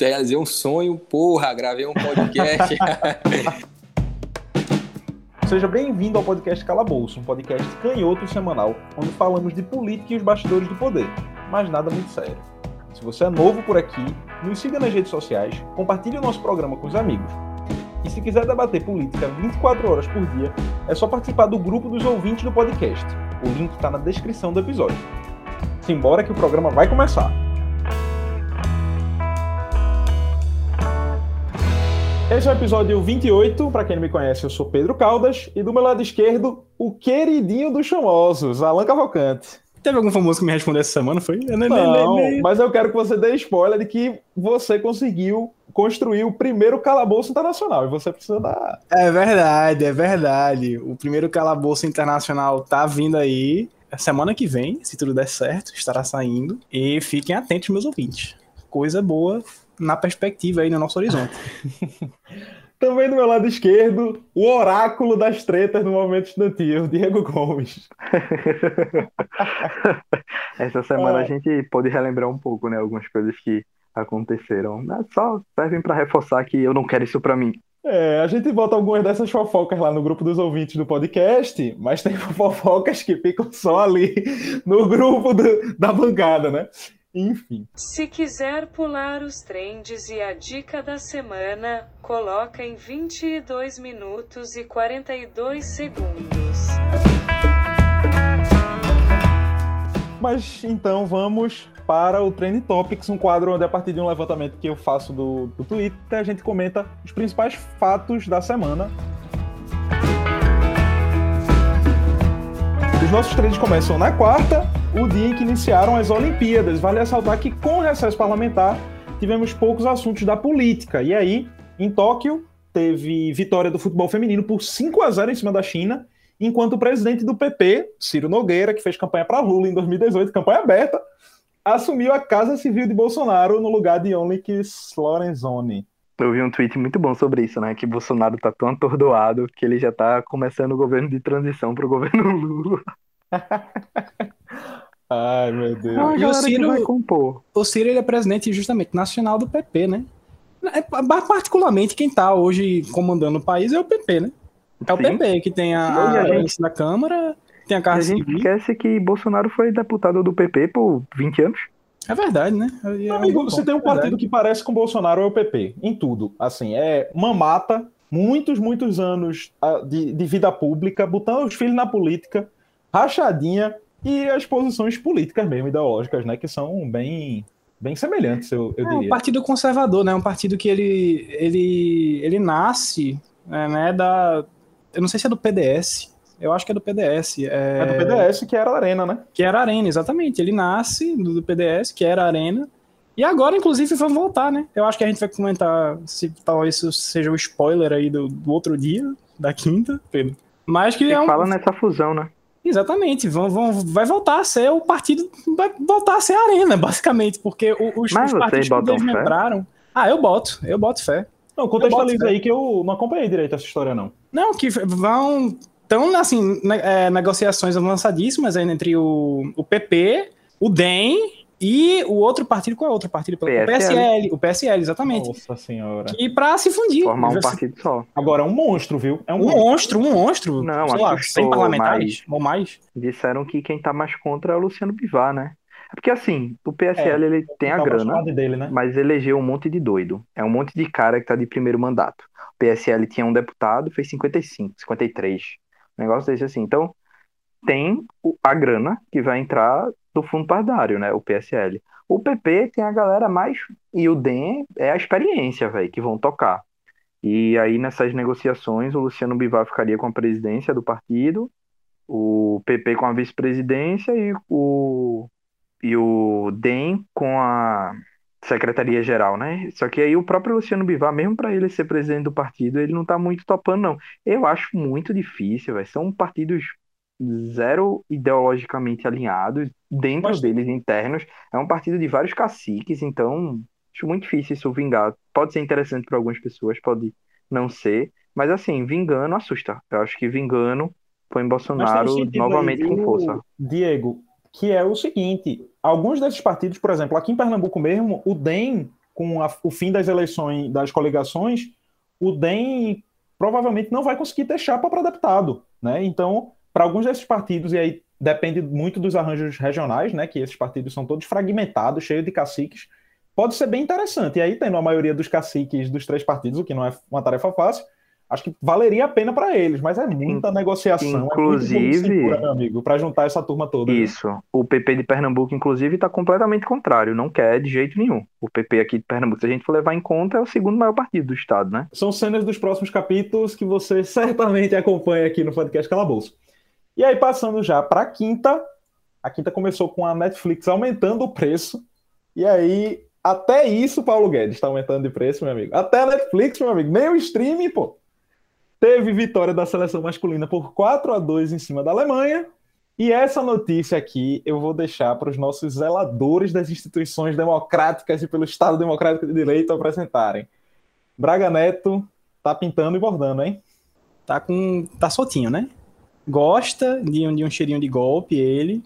realizei um sonho, porra, gravei um podcast. Seja bem-vindo ao podcast Calabouço, um podcast canhoto semanal, onde falamos de política e os bastidores do poder, mas nada muito sério. Se você é novo por aqui, nos siga nas redes sociais, compartilhe o nosso programa com os amigos. E se quiser debater política 24 horas por dia, é só participar do grupo dos ouvintes do podcast. O link está na descrição do episódio. Simbora que o programa vai começar! Esse é o episódio 28. Para quem não me conhece, eu sou Pedro Caldas. E do meu lado esquerdo, o queridinho dos famosos, Alan Cavalcante. Teve algum famoso que me respondeu essa semana, foi? Não, não mas eu quero que você dê spoiler de que você conseguiu construir o primeiro calabouço internacional e você precisa dar. É verdade, é verdade. O primeiro calabouço internacional tá vindo aí. Semana que vem, se tudo der certo, estará saindo. E fiquem atentos, meus ouvintes. Coisa boa na perspectiva aí no nosso horizonte. Também do meu lado esquerdo, o oráculo das tretas no movimento estudantil, Diego Gomes. Essa semana é. a gente pode relembrar um pouco, né, algumas coisas que aconteceram. Só servem para reforçar que eu não quero isso para mim. É, a gente bota algumas dessas fofocas lá no grupo dos ouvintes do podcast, mas tem fofocas que ficam só ali no grupo do, da bancada, né? Enfim. Se quiser pular os trends e a dica da semana, coloca em 22 minutos e 42 segundos. Mas então vamos para o Trend Topics, um quadro onde a partir de um levantamento que eu faço do, do Twitter, a gente comenta os principais fatos da semana. Os nossos trends começam na quarta, o dia em que iniciaram as Olimpíadas. Vale ressaltar que, com o recesso parlamentar, tivemos poucos assuntos da política. E aí, em Tóquio, teve vitória do futebol feminino por 5 a 0 em cima da China, enquanto o presidente do PP, Ciro Nogueira, que fez campanha para Lula em 2018, campanha aberta, assumiu a Casa Civil de Bolsonaro no lugar de Onyx Lorenzoni. Eu vi um tweet muito bom sobre isso, né? Que Bolsonaro tá tão atordoado que ele já tá começando o governo de transição pro governo Lula. Ai, meu Deus. Não, e o Ciro, vai compor. o Ciro ele é presidente justamente nacional do PP, né? É, particularmente quem tá hoje comandando o país é o PP, né? É o Sim. PP que tem a, a, a gente... da Câmara, tem a Casa A gente esquece que Bolsonaro foi deputado do PP por 20 anos. É verdade, né? É amigo, você tem um partido que parece com o Bolsonaro é o PP, em tudo. Assim, é mamata, muitos, muitos anos ah, de, de vida pública, botando os filhos na política, rachadinha e as posições políticas mesmo, ideológicas, né? Que são bem, bem semelhantes, eu, eu é, diria. um partido conservador, né? Um partido que ele, ele, ele nasce, é, né? Da, eu não sei se é do PDS, eu acho que é do PDS. É, é do PDS, que era a Arena, né? Que era a Arena, exatamente. Ele nasce do PDS, que era a Arena. E agora, inclusive, vamos voltar, né? Eu acho que a gente vai comentar se talvez isso seja o um spoiler aí do, do, outro dia, da quinta, Pedro. Mas que é um... fala nessa fusão, né? Exatamente, vão, vão, vai voltar a ser o partido, vai voltar a ser a arena, basicamente, porque os, os partidos que desmembraram. Ah, eu boto, eu boto fé. Não, contextualiza aí que eu não acompanhei direito essa história, não. Não, que vão então, assim, é, negociações avançadíssimas entre o, o PP, o DEM e o outro partido, qual é o outro partido? PSL. O PSL, o PSL, exatamente. Nossa senhora. E para se fundir. Formar um partido só. Agora, é um monstro, viu? É um, um monstro, um monstro. Não, sei lá, 100 parlamentares ou mais. Disseram que quem tá mais contra é o Luciano Bivar, né? É porque assim, o PSL é, ele tem a grana, dele, né? mas elegeu um monte de doido. É um monte de cara que tá de primeiro mandato. O PSL tinha um deputado, fez 55, 53 negócio desse assim. Então, tem a grana que vai entrar do fundo partidário, né? O PSL. O PP tem a galera mais. E o DEM é a experiência, velho, que vão tocar. E aí, nessas negociações, o Luciano Bivar ficaria com a presidência do partido, o PP com a vice-presidência e o, e o DEM com a secretaria-geral, né? Só que aí o próprio Luciano Bivar, mesmo para ele ser presidente do partido, ele não tá muito topando, não. Eu acho muito difícil, véio. são partidos zero ideologicamente alinhados, dentro Mas... deles internos. É um partido de vários caciques, então acho muito difícil isso vingar. Pode ser interessante para algumas pessoas, pode não ser, mas assim, vingando assusta. Eu acho que vingando põe Bolsonaro novamente aí, com força. Diego, que é o seguinte: alguns desses partidos, por exemplo, aqui em Pernambuco mesmo, o DEM com a, o fim das eleições, das coligações, o DEM provavelmente não vai conseguir ter chapa para deputado, né? Então, para alguns desses partidos, e aí depende muito dos arranjos regionais, né? Que esses partidos são todos fragmentados, cheios de caciques, pode ser bem interessante. E aí, tendo a maioria dos caciques dos três partidos, o que não é uma tarefa fácil, acho que valeria a pena para eles, mas é muita negociação. Inclusive, é muito meu amigo, para juntar essa turma toda. Isso. Né? O PP de Pernambuco, inclusive, está completamente contrário, não quer de jeito nenhum. O PP aqui de Pernambuco, se a gente for levar em conta, é o segundo maior partido do estado, né? São cenas dos próximos capítulos que você certamente acompanha aqui no podcast Calabouço. E aí, passando já para a quinta, a quinta começou com a Netflix aumentando o preço. E aí, até isso, Paulo Guedes está aumentando de preço, meu amigo. Até a Netflix, meu amigo. Nem o streaming, pô. Teve vitória da seleção masculina por 4 a 2 em cima da Alemanha. E essa notícia aqui eu vou deixar para os nossos zeladores das instituições democráticas e pelo Estado Democrático de Direito apresentarem. Braga Neto tá pintando e bordando, hein? Tá com. tá soltinho, né? Gosta de um, de um cheirinho de golpe, ele.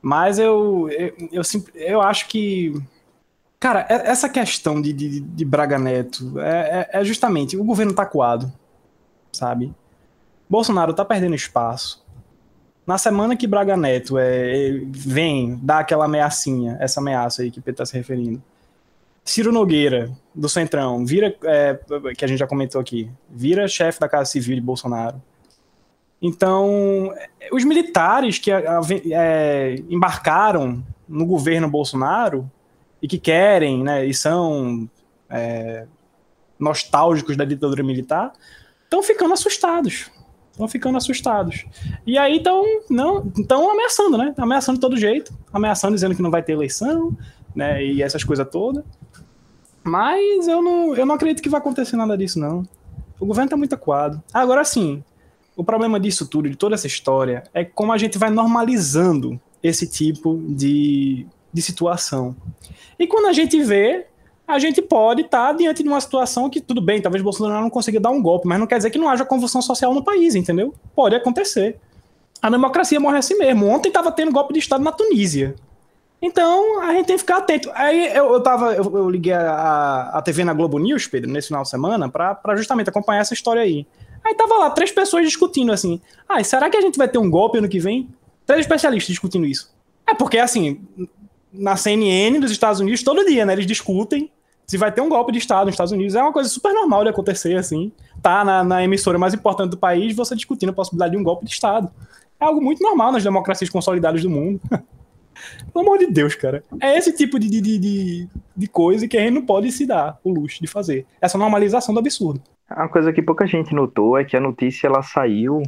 Mas eu, eu, eu, eu acho que. Cara, essa questão de, de, de Braga Neto é, é, é justamente o governo tá coado sabe? Bolsonaro tá perdendo espaço. Na semana que Braga Neto é, vem dar aquela ameaçinha, essa ameaça aí que o Pedro tá se referindo, Ciro Nogueira, do Centrão, vira, é, que a gente já comentou aqui, vira chefe da Casa Civil de Bolsonaro. Então, os militares que é, embarcaram no governo Bolsonaro e que querem, né, e são é, nostálgicos da ditadura militar, estão ficando assustados. Estão ficando assustados. E aí estão não estão ameaçando, né? Ameaçando de todo jeito, ameaçando dizendo que não vai ter eleição, né? E essas coisas todas. Mas eu não, eu não acredito que vai acontecer nada disso, não. O governo está muito acuado. Agora sim, o problema disso tudo, de toda essa história, é como a gente vai normalizando esse tipo de, de situação. E quando a gente vê, a gente pode estar tá diante de uma situação que, tudo bem, talvez Bolsonaro não consiga dar um golpe, mas não quer dizer que não haja convulsão social no país, entendeu? Pode acontecer. A democracia morre assim mesmo. Ontem estava tendo golpe de Estado na Tunísia. Então, a gente tem que ficar atento. Aí eu, eu, tava, eu, eu liguei a, a TV na Globo News, Pedro, nesse final de semana, para justamente acompanhar essa história aí. Aí tava lá, três pessoas discutindo assim. Ah, será que a gente vai ter um golpe ano que vem? Três especialistas discutindo isso. É porque, assim, na CNN dos Estados Unidos, todo dia, né? Eles discutem se vai ter um golpe de Estado nos Estados Unidos, é uma coisa super normal de acontecer, assim. Tá na, na emissora mais importante do país, você discutindo a possibilidade de um golpe de Estado. É algo muito normal nas democracias consolidadas do mundo. Pelo amor de Deus, cara. É esse tipo de, de, de, de coisa que a gente não pode se dar o luxo de fazer. Essa normalização do absurdo. Uma coisa que pouca gente notou é que a notícia ela saiu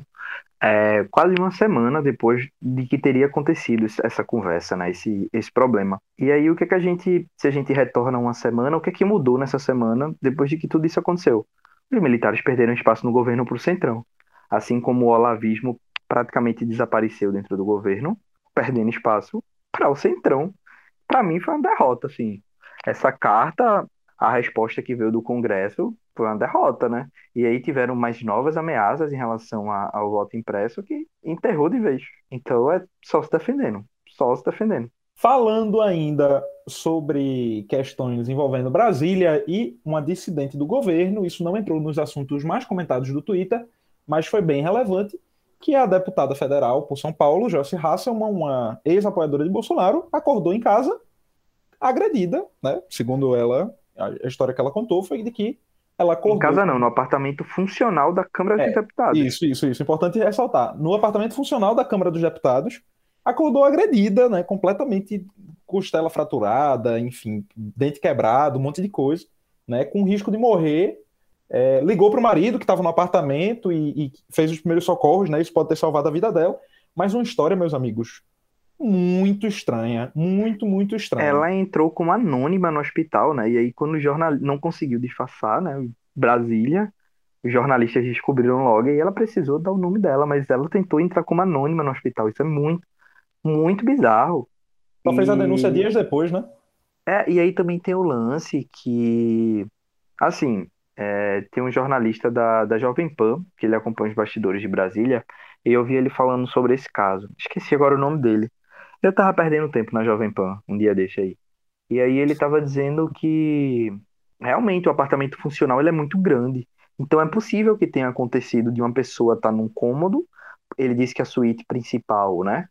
é, quase uma semana depois de que teria acontecido essa conversa, né, esse, esse problema. E aí o que é que a gente, se a gente retorna uma semana, o que é que mudou nessa semana depois de que tudo isso aconteceu? Os militares perderam espaço no governo para o Centrão, assim como o olavismo praticamente desapareceu dentro do governo, perdendo espaço para o Centrão. Para mim foi uma derrota, assim. Essa carta, a resposta que veio do Congresso foi uma derrota, né? E aí tiveram mais novas ameaças em relação a, ao voto impresso que enterrou de vez. Então é só se defendendo, só se defendendo. Falando ainda sobre questões envolvendo Brasília e uma dissidente do governo, isso não entrou nos assuntos mais comentados do Twitter, mas foi bem relevante, que a deputada federal por São Paulo, Joyce Hasselman, uma ex-apoiadora de Bolsonaro, acordou em casa agredida, né? Segundo ela, a história que ela contou foi de que ela acordou. Em casa não, no apartamento funcional da Câmara é, dos Deputados. Isso, isso, isso. Importante ressaltar. No apartamento funcional da Câmara dos Deputados, acordou agredida, né? Completamente costela fraturada, enfim, dente quebrado, um monte de coisa, né? Com risco de morrer. É, ligou para o marido que estava no apartamento e, e, fez os primeiros socorros, né? Isso pode ter salvado a vida dela. Mas uma história, meus amigos, muito estranha, muito, muito estranha. Ela entrou como anônima no hospital, né? E aí, quando o jornal não conseguiu disfarçar, né? Brasília, os jornalistas descobriram logo e ela precisou dar o nome dela, mas ela tentou entrar como anônima no hospital. Isso é muito, muito bizarro. Ela e... fez a denúncia dias depois, né? É, e aí também tem o lance que, assim, é, tem um jornalista da, da Jovem Pan, que ele acompanha os bastidores de Brasília, e eu vi ele falando sobre esse caso. Esqueci agora o nome dele. Eu tava perdendo tempo na Jovem Pan um dia desse aí. E aí ele estava dizendo que realmente o apartamento funcional ele é muito grande. Então é possível que tenha acontecido de uma pessoa estar tá num cômodo. Ele disse que a suíte principal, né?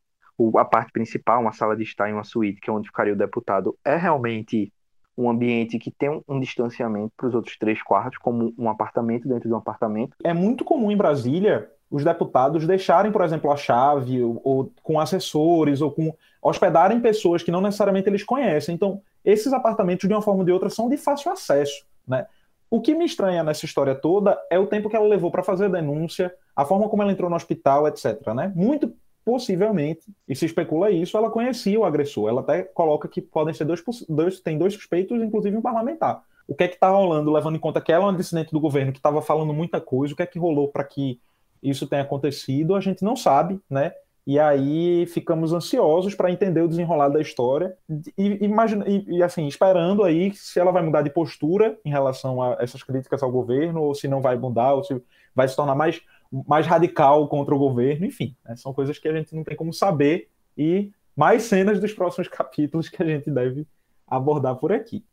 A parte principal, uma sala de estar em uma suíte, que é onde ficaria o deputado, é realmente um ambiente que tem um, um distanciamento para os outros três quartos, como um apartamento dentro de um apartamento. É muito comum em Brasília os deputados deixarem, por exemplo, a chave, ou, ou, com assessores, ou com hospedarem pessoas que não necessariamente eles conhecem. Então, esses apartamentos, de uma forma ou de outra, são de fácil acesso. Né? O que me estranha nessa história toda é o tempo que ela levou para fazer a denúncia, a forma como ela entrou no hospital, etc. Né? Muito possivelmente, e se especula isso, ela conhecia o agressor. Ela até coloca que podem ser dois, dois tem dois suspeitos, inclusive um parlamentar. O que é que está rolando, levando em conta que ela é uma dissidente do governo que estava falando muita coisa, o que é que rolou para que isso tenha acontecido, a gente não sabe, né? E aí ficamos ansiosos para entender o desenrolar da história e, imagina, e, e, assim, esperando aí se ela vai mudar de postura em relação a essas críticas ao governo, ou se não vai mudar, ou se vai se tornar mais mais radical contra o governo, enfim, né? são coisas que a gente não tem como saber e mais cenas dos próximos capítulos que a gente deve abordar por aqui.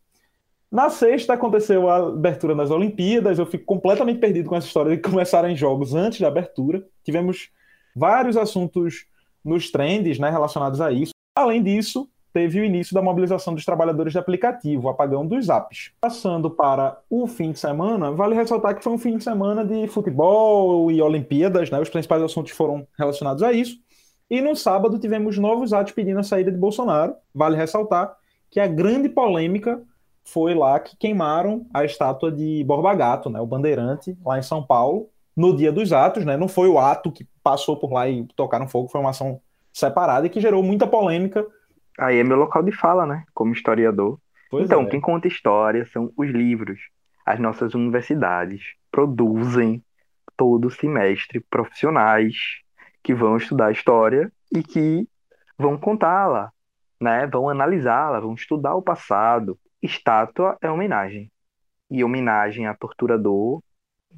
Na sexta aconteceu a abertura das Olimpíadas, eu fico completamente perdido com essa história de começarem jogos antes da abertura. Tivemos vários assuntos nos trends né, relacionados a isso. Além disso, teve o início da mobilização dos trabalhadores de aplicativo, o apagão dos apps. Passando para o fim de semana, vale ressaltar que foi um fim de semana de futebol e Olimpíadas, né? Os principais assuntos foram relacionados a isso. E no sábado tivemos novos atos pedindo a saída de Bolsonaro. Vale ressaltar que a grande polêmica foi lá que queimaram a estátua de Borba Gato, né? O bandeirante, lá em São Paulo, no dia dos atos, né? Não foi o ato que passou por lá e tocaram fogo, foi uma ação separada e que gerou muita polêmica Aí é meu local de fala, né? Como historiador. Pois então, é. quem conta história são os livros. As nossas universidades produzem todo semestre profissionais que vão estudar história e que vão contá-la, né? Vão analisá-la, vão estudar o passado. Estátua é homenagem. E homenagem a torturador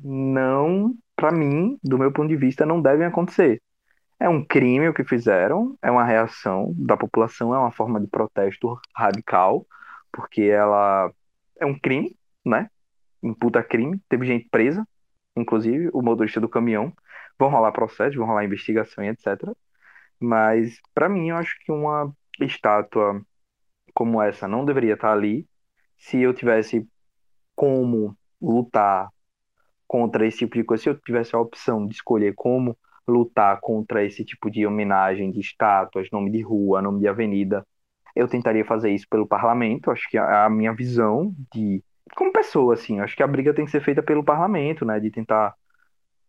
não, para mim, do meu ponto de vista, não devem acontecer. É um crime o que fizeram, é uma reação da população, é uma forma de protesto radical, porque ela é um crime, né? Imputa crime, teve gente presa, inclusive o motorista do caminhão. Vão rolar processos, vão rolar investigação e etc. Mas, para mim, eu acho que uma estátua como essa não deveria estar ali se eu tivesse como lutar contra esse tipo de coisa, se eu tivesse a opção de escolher como lutar contra esse tipo de homenagem de estátuas, nome de rua, nome de avenida. Eu tentaria fazer isso pelo parlamento, acho que a, minha visão de como pessoa assim, acho que a briga tem que ser feita pelo parlamento, né, de tentar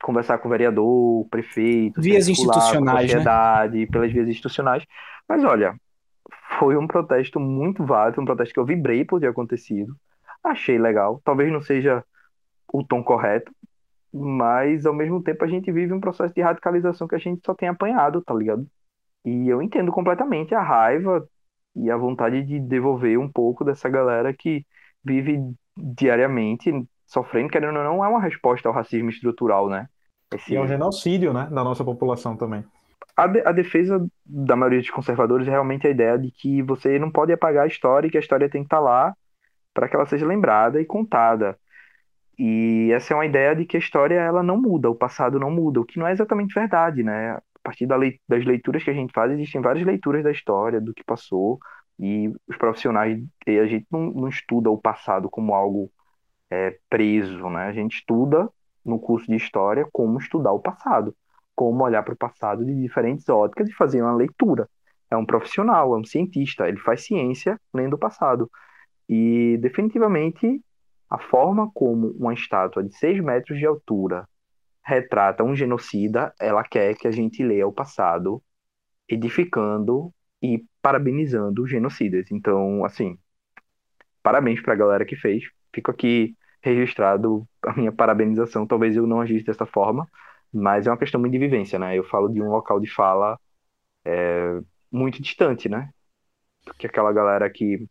conversar com o vereador, o prefeito, vias institucionais, né? sociedade, né? pelas vias institucionais. Mas olha, foi um protesto muito válido, um protesto que eu vibrei por ter acontecido. Achei legal. Talvez não seja o tom correto, mas ao mesmo tempo a gente vive um processo de radicalização que a gente só tem apanhado, tá ligado? E eu entendo completamente a raiva e a vontade de devolver um pouco dessa galera que vive diariamente sofrendo, querendo ou não, é uma resposta ao racismo estrutural, né? Esse... E é um genocídio, né, da nossa população também. A, de, a defesa da maioria dos conservadores é realmente a ideia de que você não pode apagar a história e que a história tem que estar tá lá para que ela seja lembrada e contada. E essa é uma ideia de que a história ela não muda, o passado não muda, o que não é exatamente verdade, né? A partir das leituras que a gente faz, existem várias leituras da história, do que passou, e os profissionais, a gente não, não estuda o passado como algo é, preso, né? A gente estuda no curso de história como estudar o passado, como olhar para o passado de diferentes óticas e fazer uma leitura. É um profissional, é um cientista, ele faz ciência lendo o passado. E definitivamente a forma como uma estátua de 6 metros de altura retrata um genocida, ela quer que a gente leia o passado, edificando e parabenizando os genocidas. Então, assim, parabéns para a galera que fez. Fico aqui registrado a minha parabenização. Talvez eu não agisse dessa forma, mas é uma questão muito de vivência, né? Eu falo de um local de fala é, muito distante, né? Porque aquela galera que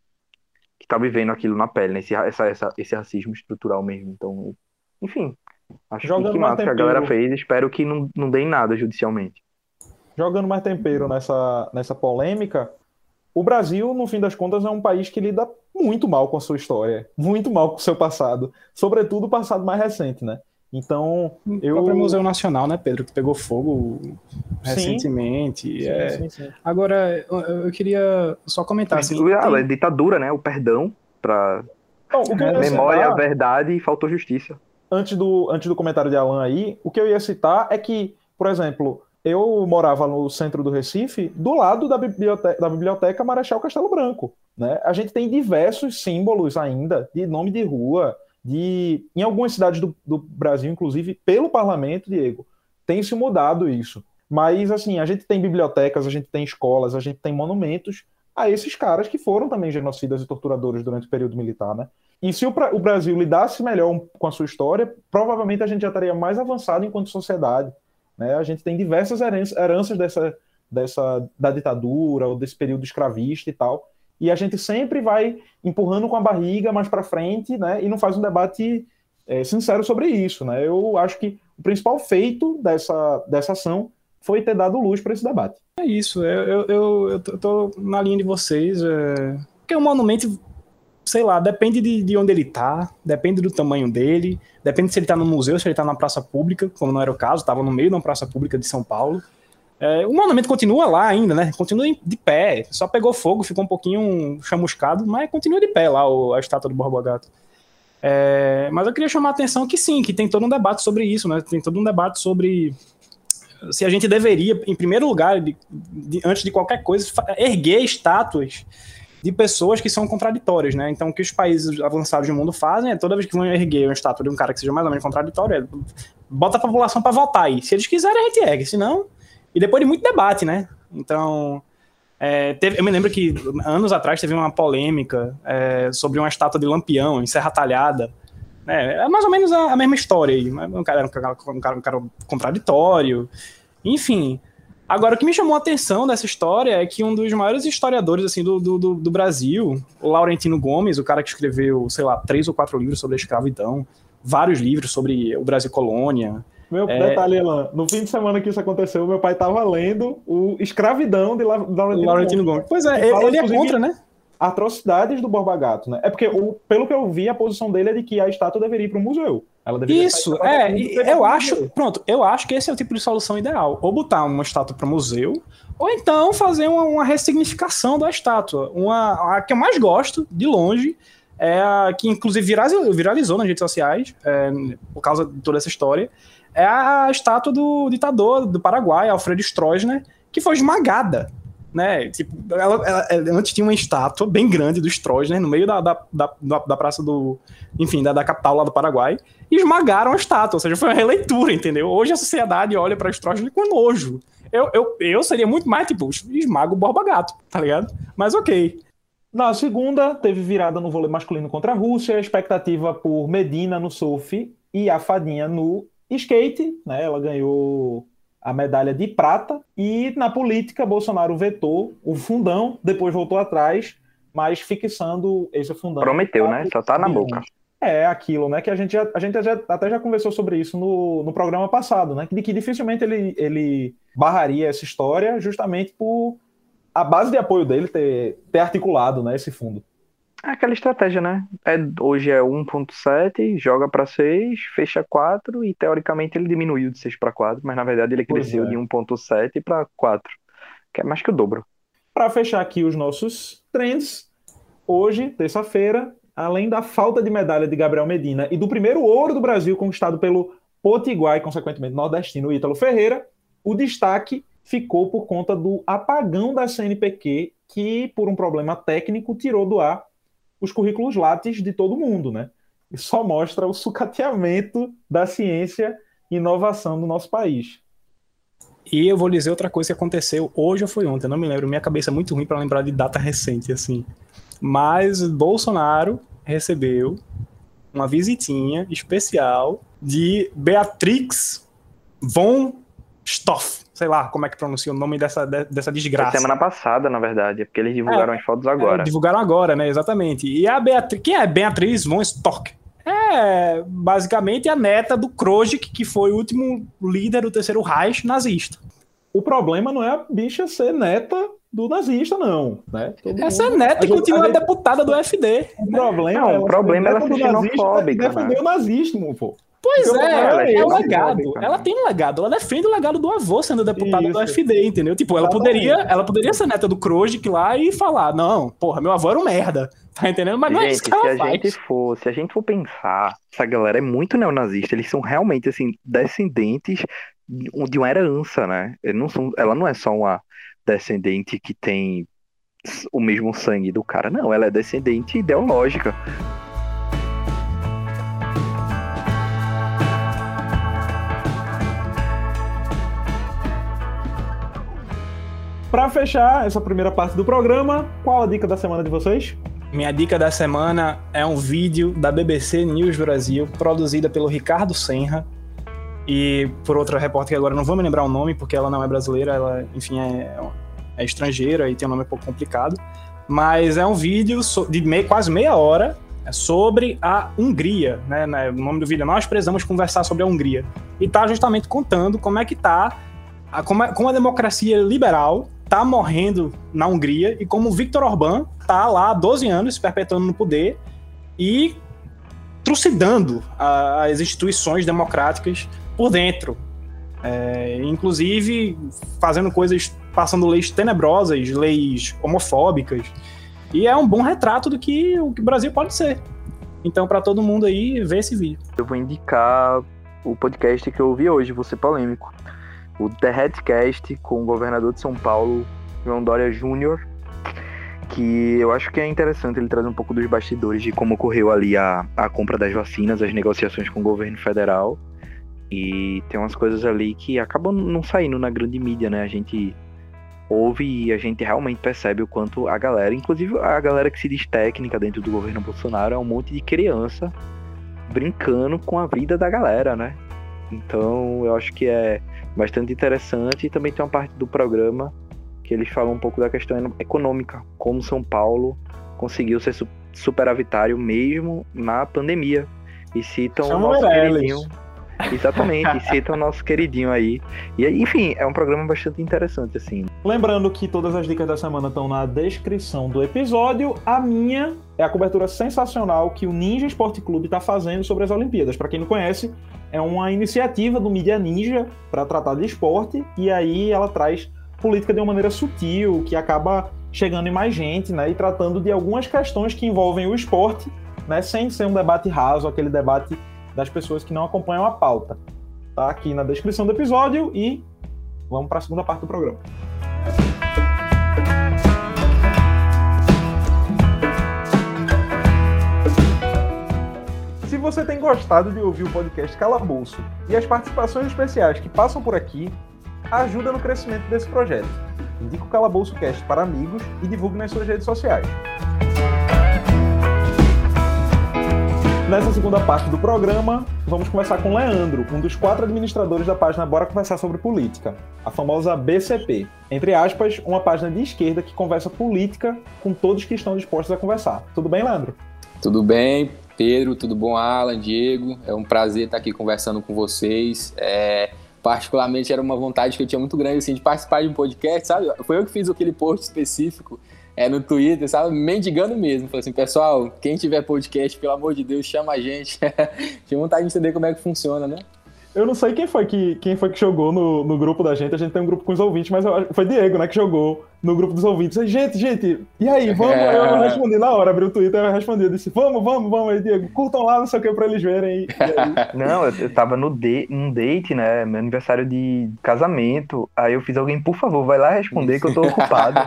que tá vivendo aquilo na pele, né? Esse, essa, essa, esse racismo estrutural mesmo. Então, enfim, acho Jogando que, que massa que a galera fez. Espero que não, não dê em nada judicialmente. Jogando mais tempero nessa, nessa polêmica, o Brasil, no fim das contas, é um país que lida muito mal com a sua história, muito mal com o seu passado, sobretudo o passado mais recente, né? Então, o eu... próprio Museu Nacional, né, Pedro, que pegou fogo recentemente. Sim, é... sim, sim, Agora, eu, eu, queria só comentar assim. Ah, tem... ditadura, né? O perdão para memória, citar... verdade e faltou justiça. Antes do, antes do comentário de Alan aí, o que eu ia citar é que, por exemplo, eu morava no centro do Recife, do lado da biblioteca, da biblioteca Marechal Castelo Branco. Né? A gente tem diversos símbolos ainda de nome de rua, de em algumas cidades do, do Brasil, inclusive pelo parlamento, Diego, tem se mudado isso. Mas assim, a gente tem bibliotecas, a gente tem escolas, a gente tem monumentos a esses caras que foram também genocidas e torturadores durante o período militar, né? E se o, o Brasil lidasse melhor com a sua história, provavelmente a gente já estaria mais avançado enquanto sociedade. Né? A gente tem diversas heranças dessa, dessa da ditadura ou desse período escravista e tal e a gente sempre vai empurrando com a barriga mais para frente, né? E não faz um debate é, sincero sobre isso, né? Eu acho que o principal feito dessa, dessa ação foi ter dado luz para esse debate. É isso, eu, eu, eu, eu tô na linha de vocês, é... porque o monumento, sei lá, depende de, de onde ele tá, depende do tamanho dele, depende se ele tá no museu, se ele tá na praça pública, como não era o caso, estava no meio de uma praça pública de São Paulo. É, o monumento continua lá ainda, né? Continua de pé. Só pegou fogo, ficou um pouquinho chamuscado, mas continua de pé lá o, a estátua do Borba Gato. É, mas eu queria chamar a atenção que sim, que tem todo um debate sobre isso, né? Tem todo um debate sobre se a gente deveria, em primeiro lugar, de, de, antes de qualquer coisa, erguer estátuas de pessoas que são contraditórias, né? Então, o que os países avançados do mundo fazem é toda vez que vão erguer uma estátua de um cara que seja mais ou menos contraditório, é, bota a população para votar aí. Se eles quiserem, a gente ergue, senão e depois de muito debate, né? Então, é, teve, eu me lembro que anos atrás teve uma polêmica é, sobre uma estátua de Lampião em Serra Talhada. É, é mais ou menos a, a, mesma história aí. Um cara, um, cara, um, cara, um cara contraditório. Enfim. Agora, o que me chamou a atenção dessa história é que um dos maiores historiadores assim do, do, do Brasil, o Laurentino Gomes, o cara que escreveu, sei lá, três ou quatro livros sobre a escravidão, vários livros sobre o Brasil colônia, meu é... detalhe, Elan, no fim de semana que isso aconteceu, meu pai estava lendo o Escravidão de Laurentino, Laurentino Gomes. Pois é, ele, ele é contra, né? Atrocidades do Borba Gato, né? É porque, o, pelo que eu vi, a posição dele é de que a estátua deveria ir para o museu. Ela deveria Isso, é, eu acho, pronto, eu acho que esse é o tipo de solução ideal. Ou botar uma estátua para o museu, ou então fazer uma, uma ressignificação da estátua. Uma, a que eu mais gosto, de longe, é a que inclusive viralizou, viralizou nas redes sociais, é, por causa de toda essa história, é a estátua do ditador do Paraguai, Alfredo Stroessner, que foi esmagada. Né? Tipo, ela, ela, ela, antes tinha uma estátua bem grande do Stroessner no meio da, da, da, da praça do. Enfim, da, da capital lá do Paraguai, e esmagaram a estátua, ou seja, foi uma releitura, entendeu? Hoje a sociedade olha para Stroessner com nojo. Eu, eu, eu seria muito mais, tipo, esmago o Borba Gato, tá ligado? Mas ok. Na segunda, teve virada no vôlei masculino contra a Rússia, expectativa por Medina no surf e a Fadinha no skate, né? Ela ganhou a medalha de prata e na política Bolsonaro vetou o fundão, depois voltou atrás, mas fixando esse fundão. Prometeu, né? Só tá na boca. É aquilo, né? Que a gente, já, a gente já, até já conversou sobre isso no, no programa passado, né? De que dificilmente ele, ele barraria essa história justamente por a base de apoio dele ter, ter articulado né, esse fundo. É aquela estratégia, né? É, hoje é 1.7, joga para 6, fecha 4 e teoricamente ele diminuiu de 6 para 4, mas na verdade ele cresceu é. de 1.7 para 4, que é mais que o dobro. Para fechar aqui os nossos trends, hoje, terça-feira, além da falta de medalha de Gabriel Medina e do primeiro ouro do Brasil conquistado pelo Potiguar e consequentemente nordestino Ítalo Ferreira, o destaque ficou por conta do apagão da CNPq que, por um problema técnico, tirou do ar os currículos Lattes de todo mundo, né? E só mostra o sucateamento da ciência e inovação do nosso país. E eu vou dizer outra coisa que aconteceu hoje ou foi ontem, não me lembro, minha cabeça é muito ruim para lembrar de data recente assim. Mas Bolsonaro recebeu uma visitinha especial de Beatrix von Stoff sei lá como é que pronuncia o nome dessa, dessa desgraça. Foi semana passada, na verdade, porque eles divulgaram é, as fotos agora. É, divulgaram agora, né? Exatamente. E a Beatriz, quem é Beatriz von Stock? É basicamente a neta do Krojic, que foi o último líder do terceiro Reich nazista. O problema não é a bicha ser neta do nazista, não. Né? Todo Essa mundo... neta gente, continua gente... deputada do FD. O problema, não, é o problema é ela ser xenofóbica. Defender né? o nazismo, pô. Pois é, ela, é, é o legado. Ela tem um legado. Ela defende o legado do avô sendo deputada Isso. do FD, entendeu? Tipo, ela poderia, ela poderia ser neta do Krojic lá e falar: não, porra, meu avô era um merda. Tá entendendo? Mas não gente, é isso que ela se faz. a gente for, se a gente for pensar, essa galera é muito neonazista. Eles são realmente assim descendentes de uma herança, né? Eles não são, ela não é só uma descendente que tem o mesmo sangue do cara, não. Ela é descendente ideológica. Para fechar essa primeira parte do programa, qual a dica da semana de vocês? Minha dica da semana é um vídeo da BBC News Brasil, produzida pelo Ricardo Senra e por outra repórter que agora não vou me lembrar o nome, porque ela não é brasileira, ela, enfim, é, é estrangeira e tem um nome um pouco complicado. Mas é um vídeo de quase meia hora sobre a Hungria, né? O nome do vídeo é Nós Precisamos Conversar sobre a Hungria. E tá justamente contando como é que tá, a, como, a, como a democracia liberal tá morrendo na Hungria e como Viktor Orbán tá lá há 12 anos perpetuando no poder e trucidando a, as instituições democráticas por dentro. É, inclusive fazendo coisas, passando leis tenebrosas, leis homofóbicas. E é um bom retrato do que o, que o Brasil pode ser. Então, para todo mundo aí, ver esse vídeo. Eu vou indicar o podcast que eu ouvi hoje, ser polêmico o The Headcast com o governador de São Paulo, João Dória Júnior, que eu acho que é interessante ele trazer um pouco dos bastidores de como ocorreu ali a, a compra das vacinas, as negociações com o governo federal. E tem umas coisas ali que acabam não saindo na grande mídia, né? A gente ouve e a gente realmente percebe o quanto a galera, inclusive a galera que se diz técnica dentro do governo Bolsonaro, é um monte de criança brincando com a vida da galera, né? Então eu acho que é bastante interessante e também tem uma parte do programa que eles falam um pouco da questão econômica, como São Paulo conseguiu ser superavitário mesmo na pandemia. E citam o nosso Meirelles. queridinho. Exatamente, e citam o nosso queridinho aí. E enfim, é um programa bastante interessante, assim. Lembrando que todas as dicas da semana estão na descrição do episódio. A minha é a cobertura sensacional que o Ninja Esporte Clube está fazendo sobre as Olimpíadas. Para quem não conhece, é uma iniciativa do Mídia Ninja para tratar de esporte e aí ela traz política de uma maneira sutil, que acaba chegando em mais gente, né, e tratando de algumas questões que envolvem o esporte, né, sem ser um debate raso, aquele debate das pessoas que não acompanham a pauta. Tá aqui na descrição do episódio e vamos para a segunda parte do programa. Você tem gostado de ouvir o podcast Calabouço e as participações especiais que passam por aqui, ajuda no crescimento desse projeto. Indique o Calabouço Cast para amigos e divulgue nas suas redes sociais. Nessa segunda parte do programa, vamos conversar com Leandro, um dos quatro administradores da página Bora Conversar sobre Política, a famosa BCP. Entre aspas, uma página de esquerda que conversa política com todos que estão dispostos a conversar. Tudo bem, Leandro? Tudo bem, Pedro, tudo bom, Alan, Diego? É um prazer estar aqui conversando com vocês. É, particularmente era uma vontade que eu tinha muito grande assim, de participar de um podcast, sabe? Foi eu que fiz aquele post específico é, no Twitter, sabe? Mendigando mesmo. Falei assim, pessoal, quem tiver podcast, pelo amor de Deus, chama a gente. tinha vontade de entender como é que funciona, né? Eu não sei quem foi que, quem foi que jogou no, no grupo da gente. A gente tem um grupo com os ouvintes, mas eu, foi Diego, né, que jogou no grupo dos ouvintes. Gente, gente, e aí, vamos? É... Eu respondi na hora, abri o Twitter, eu respondi, eu disse, vamos, vamos, vamos aí, Diego, curtam lá, não sei o que, pra eles verem. E, não, eu, eu tava no de, num date, né, meu aniversário de casamento, aí eu fiz alguém, por favor, vai lá responder que eu tô ocupado.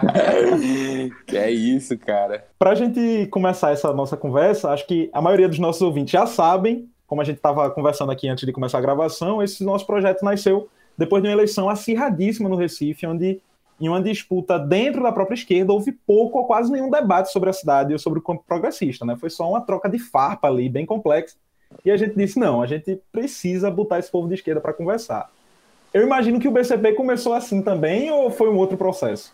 que é isso, cara. Pra gente começar essa nossa conversa, acho que a maioria dos nossos ouvintes já sabem como a gente estava conversando aqui antes de começar a gravação, esse nosso projeto nasceu depois de uma eleição acirradíssima no Recife, onde em uma disputa dentro da própria esquerda houve pouco ou quase nenhum debate sobre a cidade ou sobre o campo progressista, né? Foi só uma troca de farpa ali, bem complexa. E a gente disse: não, a gente precisa botar esse povo de esquerda para conversar. Eu imagino que o BCP começou assim também ou foi um outro processo?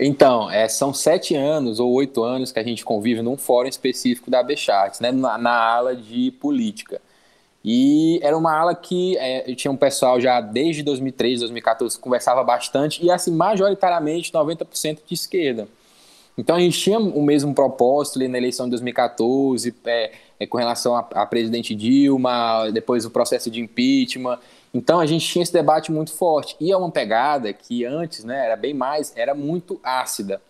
Então, é, são sete anos ou oito anos que a gente convive num fórum específico da Becharts, né, na, na ala de política. E era uma ala que é, tinha um pessoal já desde 2013, 2014 que conversava bastante e assim majoritariamente 90% de esquerda. Então a gente tinha o mesmo propósito ali na eleição de 2014, é, é, com relação a, a, presidente Dilma, depois o processo de impeachment. Então a gente tinha esse debate muito forte. E é uma pegada que antes né, era bem mais, era muito ácida.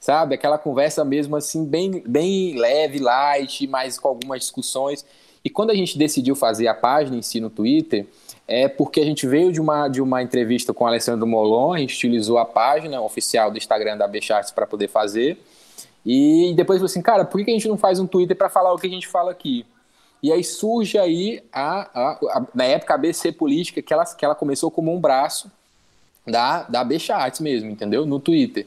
Sabe? Aquela conversa mesmo assim, bem, bem leve, light, mas com algumas discussões. E quando a gente decidiu fazer a página em si no Twitter, é porque a gente veio de uma, de uma entrevista com o Alessandro Molon, a gente utilizou a página oficial do Instagram da Becharts para poder fazer. E depois falou assim, cara, por que a gente não faz um Twitter para falar o que a gente fala aqui? E aí surge aí, a, a, a, na época, a BC Política, que ela, que ela começou como um braço da, da Becharts mesmo, entendeu? No Twitter.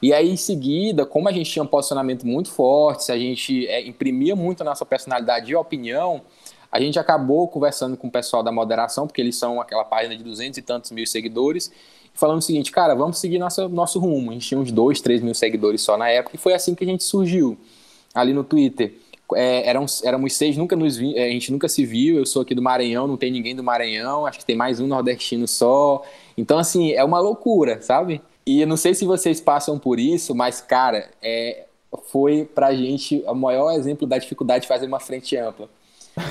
E aí, em seguida, como a gente tinha um posicionamento muito forte, a gente é, imprimia muito a nossa personalidade e opinião, a gente acabou conversando com o pessoal da moderação, porque eles são aquela página de 200 e tantos mil seguidores, falando o seguinte, cara, vamos seguir nosso, nosso rumo. A gente tinha uns 2, 3 mil seguidores só na época, e foi assim que a gente surgiu ali no Twitter. É, éramos, éramos seis, nunca nos vi, é, a gente nunca se viu. Eu sou aqui do Maranhão, não tem ninguém do Maranhão, acho que tem mais um nordestino só. Então, assim, é uma loucura, sabe? E eu não sei se vocês passam por isso, mas, cara, é, foi pra gente o maior exemplo da dificuldade de fazer uma frente ampla.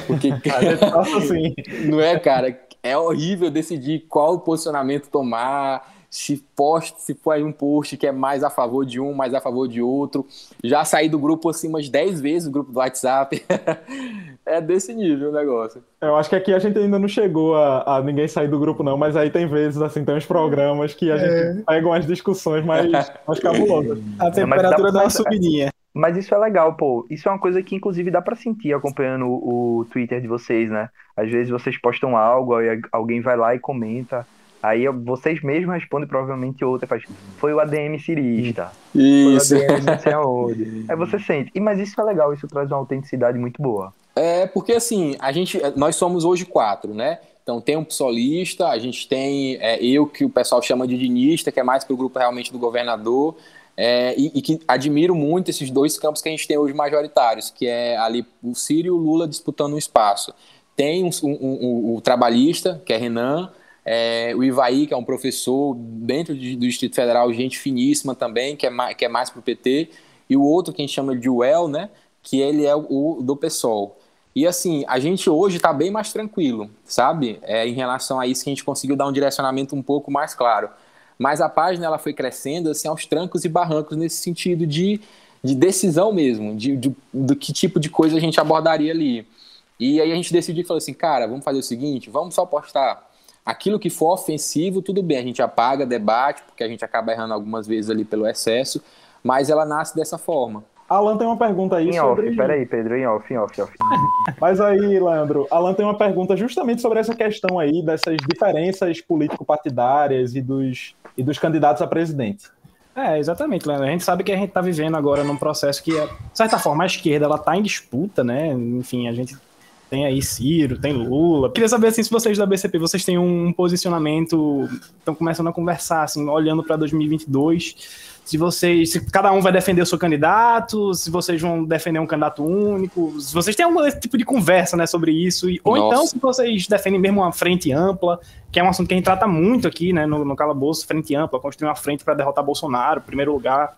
Porque, cara, assim. não é, cara? É horrível decidir qual posicionamento tomar, se poste, se for aí um post que é mais a favor de um, mais a favor de outro. Já saí do grupo assim umas 10 vezes, o grupo do WhatsApp. é desse nível o negócio. Eu acho que aqui a gente ainda não chegou a, a, ninguém sair do grupo, não, mas aí tem vezes, assim, tem uns programas que a é. gente pega umas discussões mais, mais cabulosas. A temperatura dá uma subidinha. Mas isso é legal, pô. Isso é uma coisa que, inclusive, dá para sentir acompanhando o, o Twitter de vocês, né? Às vezes vocês postam algo, aí alguém vai lá e comenta. Aí vocês mesmos respondem provavelmente outra, faz, foi o ADM cirista. Isso. Foi o ADM não sei aonde. Aí você sente. E, mas isso é legal, isso traz uma autenticidade muito boa. É, porque assim, a gente, nós somos hoje quatro, né? Então tem um psolista, a gente tem é, eu que o pessoal chama de dinista, que é mais pro grupo realmente do governador. É, e, e, que admiro muito esses dois campos que a gente tem hoje majoritários, que é ali o Ciro e o Lula disputando um espaço. Tem um, um, um, o trabalhista, que é Renan, é, o Ivaí, que é um professor dentro de, do Distrito Federal, gente finíssima também, que é mais, que é mais para o PT, e o outro que a gente chama de UEL, né, que ele é o, o do PSOL. E assim, a gente hoje está bem mais tranquilo, sabe? É, em relação a isso que a gente conseguiu dar um direcionamento um pouco mais claro. Mas a página ela foi crescendo assim aos trancos e barrancos nesse sentido de, de decisão mesmo, de, de, do que tipo de coisa a gente abordaria ali. E aí a gente decidiu e falou assim, cara, vamos fazer o seguinte, vamos só postar aquilo que for ofensivo, tudo bem, a gente apaga, debate, porque a gente acaba errando algumas vezes ali pelo excesso, mas ela nasce dessa forma. Alan tem uma pergunta aí em sobre... off, peraí, Pedro, em off, em off, off. Mas aí, Leandro, Alan tem uma pergunta justamente sobre essa questão aí dessas diferenças político-partidárias e dos, e dos candidatos a presidente. É, exatamente, Leandro. A gente sabe que a gente está vivendo agora num processo que, de certa forma, a esquerda ela está em disputa, né? Enfim, a gente tem aí Ciro, tem Lula. Queria saber assim, se vocês da BCP, vocês têm um posicionamento, estão começando a conversar, assim, olhando para 2022 se vocês, se cada um vai defender o seu candidato, se vocês vão defender um candidato único, se vocês têm algum tipo de conversa, né, sobre isso, e, ou então se vocês defendem mesmo uma frente ampla, que é um assunto que a gente trata muito aqui, né, no, no calabouço, frente ampla, construir uma frente para derrotar Bolsonaro, primeiro lugar.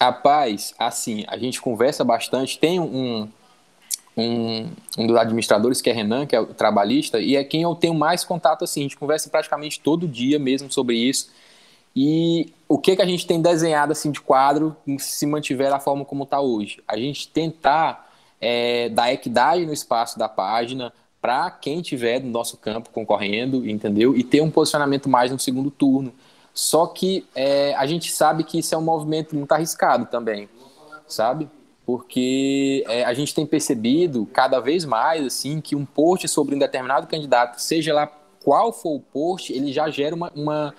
Rapaz, assim, a gente conversa bastante, tem um, um, um dos administradores, que é Renan, que é o trabalhista, e é quem eu tenho mais contato, assim, a gente conversa praticamente todo dia mesmo sobre isso, e o que, que a gente tem desenhado assim de quadro se mantiver da forma como está hoje? A gente tentar é, dar equidade no espaço da página para quem tiver no nosso campo concorrendo, entendeu? E ter um posicionamento mais no segundo turno. Só que é, a gente sabe que isso é um movimento muito arriscado também, sabe? Porque é, a gente tem percebido cada vez mais assim que um post sobre um determinado candidato, seja lá qual for o post, ele já gera uma, uma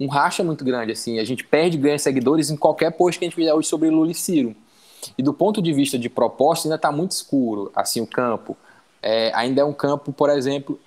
um racha muito grande, assim. A gente perde ganha seguidores em qualquer post que a gente fizer hoje sobre Lula e Ciro. E do ponto de vista de proposta, ainda está muito escuro, assim, o campo. É, ainda é um campo, por exemplo,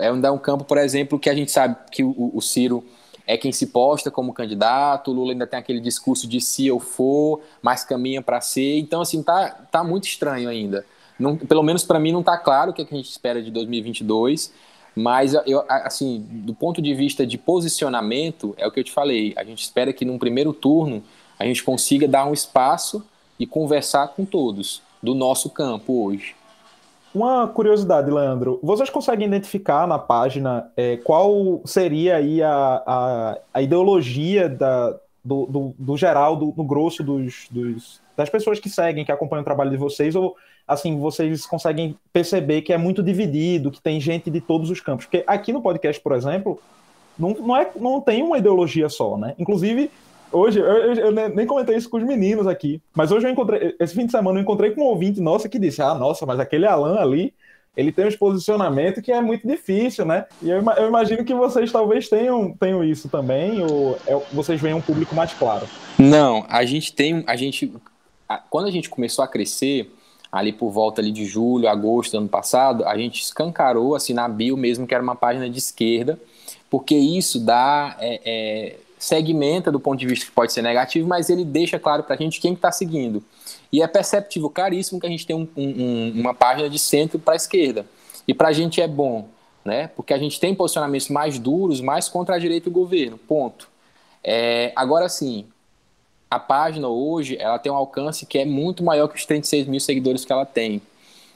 é ainda é um campo, por exemplo, que a gente sabe que o, o Ciro é quem se posta como candidato, Lula ainda tem aquele discurso de se eu for, mas caminha para ser. Então, assim, tá, tá muito estranho ainda. não, pelo menos para mim não está claro o que, é que a gente espera de 2022. Mas, eu, assim, do ponto de vista de posicionamento, é o que eu te falei. A gente espera que num primeiro turno a gente consiga dar um espaço e conversar com todos do nosso campo hoje. Uma curiosidade, Leandro. Vocês conseguem identificar na página é, qual seria aí a, a, a ideologia da, do, do, do, geral, do, do grosso dos, dos, das pessoas que seguem, que acompanham o trabalho de vocês, ou assim, vocês conseguem perceber que é muito dividido, que tem gente de todos os campos? Porque aqui no podcast, por exemplo, não, não, é, não tem uma ideologia só, né? Inclusive, Hoje, eu, eu, eu, nem comentei isso com os meninos aqui, mas hoje eu encontrei, esse fim de semana eu encontrei com um ouvinte nosso que disse: Ah, nossa, mas aquele Alan ali, ele tem um posicionamento que é muito difícil, né? E eu, eu imagino que vocês talvez tenham, tenham isso também, ou é, vocês veem um público mais claro. Não, a gente tem, a gente, quando a gente começou a crescer, ali por volta ali de julho, agosto do ano passado, a gente escancarou, assim, na bio mesmo, que era uma página de esquerda, porque isso dá, é, é, segmenta do ponto de vista que pode ser negativo, mas ele deixa claro para a gente quem está seguindo. E é perceptível, caríssimo, que a gente tem um, um, uma página de centro para a esquerda. E para a gente é bom, né? Porque a gente tem posicionamentos mais duros, mais contra a direita o governo. Ponto. É, agora sim, a página hoje ela tem um alcance que é muito maior que os 36 mil seguidores que ela tem.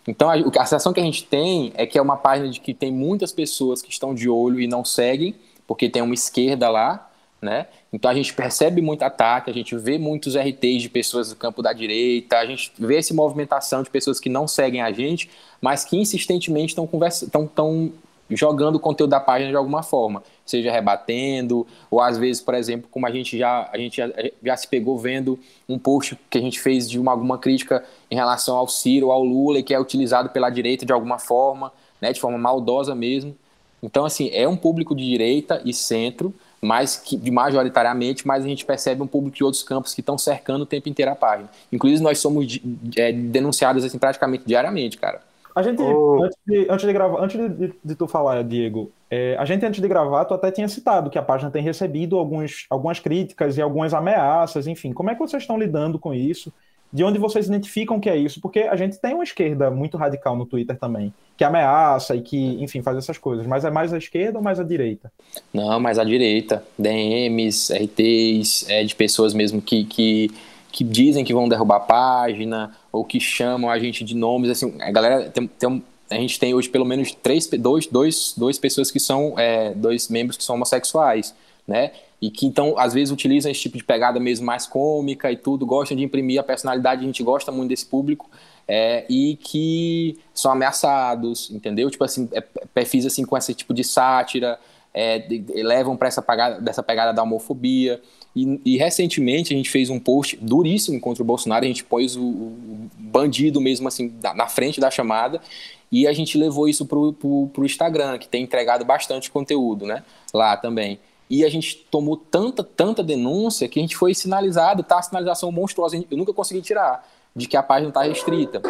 Então a, a sensação que a gente tem é que é uma página de que tem muitas pessoas que estão de olho e não seguem, porque tem uma esquerda lá, né? Então a gente percebe muito ataque, a gente vê muitos RTs de pessoas do campo da direita, a gente vê essa movimentação de pessoas que não seguem a gente, mas que insistentemente estão jogando o conteúdo da página de alguma forma, seja rebatendo, ou às vezes, por exemplo, como a gente já, a gente já, já se pegou vendo um post que a gente fez de uma, alguma crítica em relação ao Ciro, ao Lula, que é utilizado pela direita de alguma forma, né, de forma maldosa mesmo. Então, assim, é um público de direita e centro, mas que majoritariamente, mas a gente percebe um público de outros campos que estão cercando o tempo inteiro a página. Inclusive, nós somos é, denunciados assim, praticamente diariamente, cara. A gente, oh. antes, de, antes de gravar, antes de, de, de tu falar, Diego, é, a gente antes de gravar, tu até tinha citado que a página tem recebido alguns, algumas críticas e algumas ameaças, enfim. Como é que vocês estão lidando com isso? De onde vocês identificam que é isso, porque a gente tem uma esquerda muito radical no Twitter também, que ameaça e que, enfim, faz essas coisas, mas é mais a esquerda ou mais a direita? Não, mais a direita. DMs, RTs, é, de pessoas mesmo que, que, que dizem que vão derrubar a página, ou que chamam a gente de nomes, assim, a galera tem, tem a gente tem hoje pelo menos três, dois, dois, dois pessoas que são, é, dois membros que são homossexuais, né? e que então às vezes utilizam esse tipo de pegada mesmo mais cômica e tudo, gostam de imprimir a personalidade, a gente gosta muito desse público é, e que são ameaçados, entendeu? Tipo assim, é, perfis assim com esse tipo de sátira, é, de, de, levam para essa pegada, dessa pegada da homofobia. E, e, recentemente a gente fez um post duríssimo contra o Bolsonaro, a gente pôs o, o bandido mesmo assim da, na frente da chamada e a gente levou isso pro, pro, pro Instagram, que tem entregado bastante conteúdo, né? Lá também. E a gente tomou tanta, tanta denúncia que a gente foi sinalizado, tá? A sinalização monstruosa, eu nunca consegui tirar, de que a página tá restrita.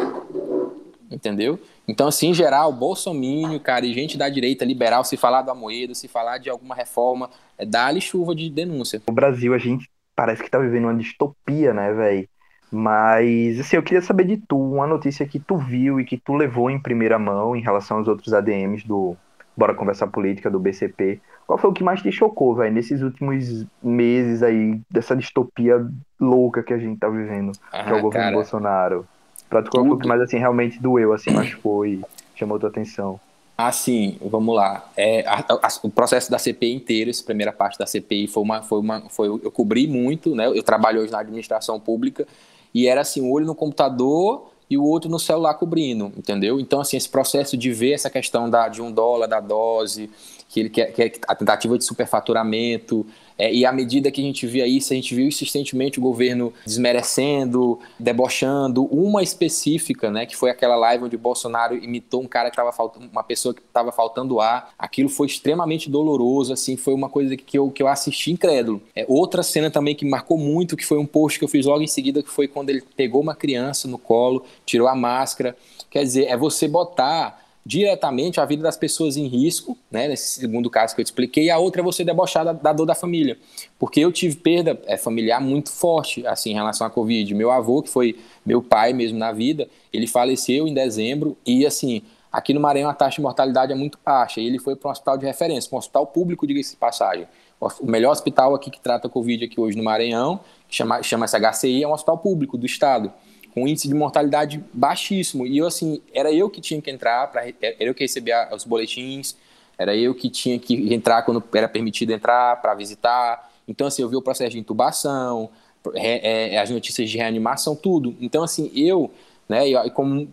Entendeu? Então, assim, em geral, bolsomínio, cara, e gente da direita liberal, se falar da moeda, se falar de alguma reforma, é dá-lhe chuva de denúncia. No Brasil, a gente parece que tá vivendo uma distopia, né, velho? Mas, assim, eu queria saber de tu, uma notícia que tu viu e que tu levou em primeira mão em relação aos outros ADMs do Bora Conversar Política, do BCP. Qual foi o que mais te chocou, velho, nesses últimos meses aí, dessa distopia louca que a gente tá vivendo, ah, que é o governo cara, Bolsonaro? Pra tu, qual foi o que mais, assim, realmente doeu, assim, machucou e chamou tua atenção? Assim, vamos lá. É, a, a, o processo da CPI inteiro, essa primeira parte da CPI, foi uma, foi uma, foi, eu cobri muito, né? Eu trabalho hoje na administração pública e era assim, um olho no computador e o outro no celular cobrindo, entendeu? Então, assim, esse processo de ver essa questão da, de um dólar, da dose, que ele quer, quer a tentativa de superfaturamento, é, e à medida que a gente via isso, a gente viu insistentemente o governo desmerecendo, debochando. Uma específica, né, que foi aquela live onde Bolsonaro imitou um cara que estava faltando, uma pessoa que estava faltando ar. Aquilo foi extremamente doloroso, assim, foi uma coisa que eu, que eu assisti incrédulo. É, outra cena também que marcou muito, que foi um post que eu fiz logo em seguida, que foi quando ele pegou uma criança no colo, tirou a máscara. Quer dizer, é você botar diretamente a vida das pessoas em risco, né, nesse segundo caso que eu te expliquei, e a outra é você debochar da, da dor da família. Porque eu tive perda é, familiar muito forte, assim, em relação à Covid. Meu avô, que foi meu pai mesmo na vida, ele faleceu em dezembro e, assim, aqui no Maranhão a taxa de mortalidade é muito baixa. E ele foi para um hospital de referência, um hospital público, diga-se de passagem. O melhor hospital aqui que trata Covid aqui hoje no Maranhão, chama, chama-se HCI, é um hospital público do estado com índice de mortalidade baixíssimo. E eu, assim, era eu que tinha que entrar, pra, era eu que recebia os boletins, era eu que tinha que entrar quando era permitido entrar para visitar. Então, assim, eu vi o processo de intubação, é, as notícias de reanimação, tudo. Então, assim, eu, né, e como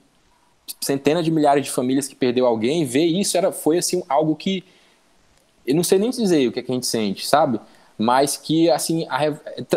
centenas de milhares de famílias que perdeu alguém, ver isso era, foi, assim, algo que eu não sei nem dizer o que, é que a gente sente, sabe? Mas que assim a,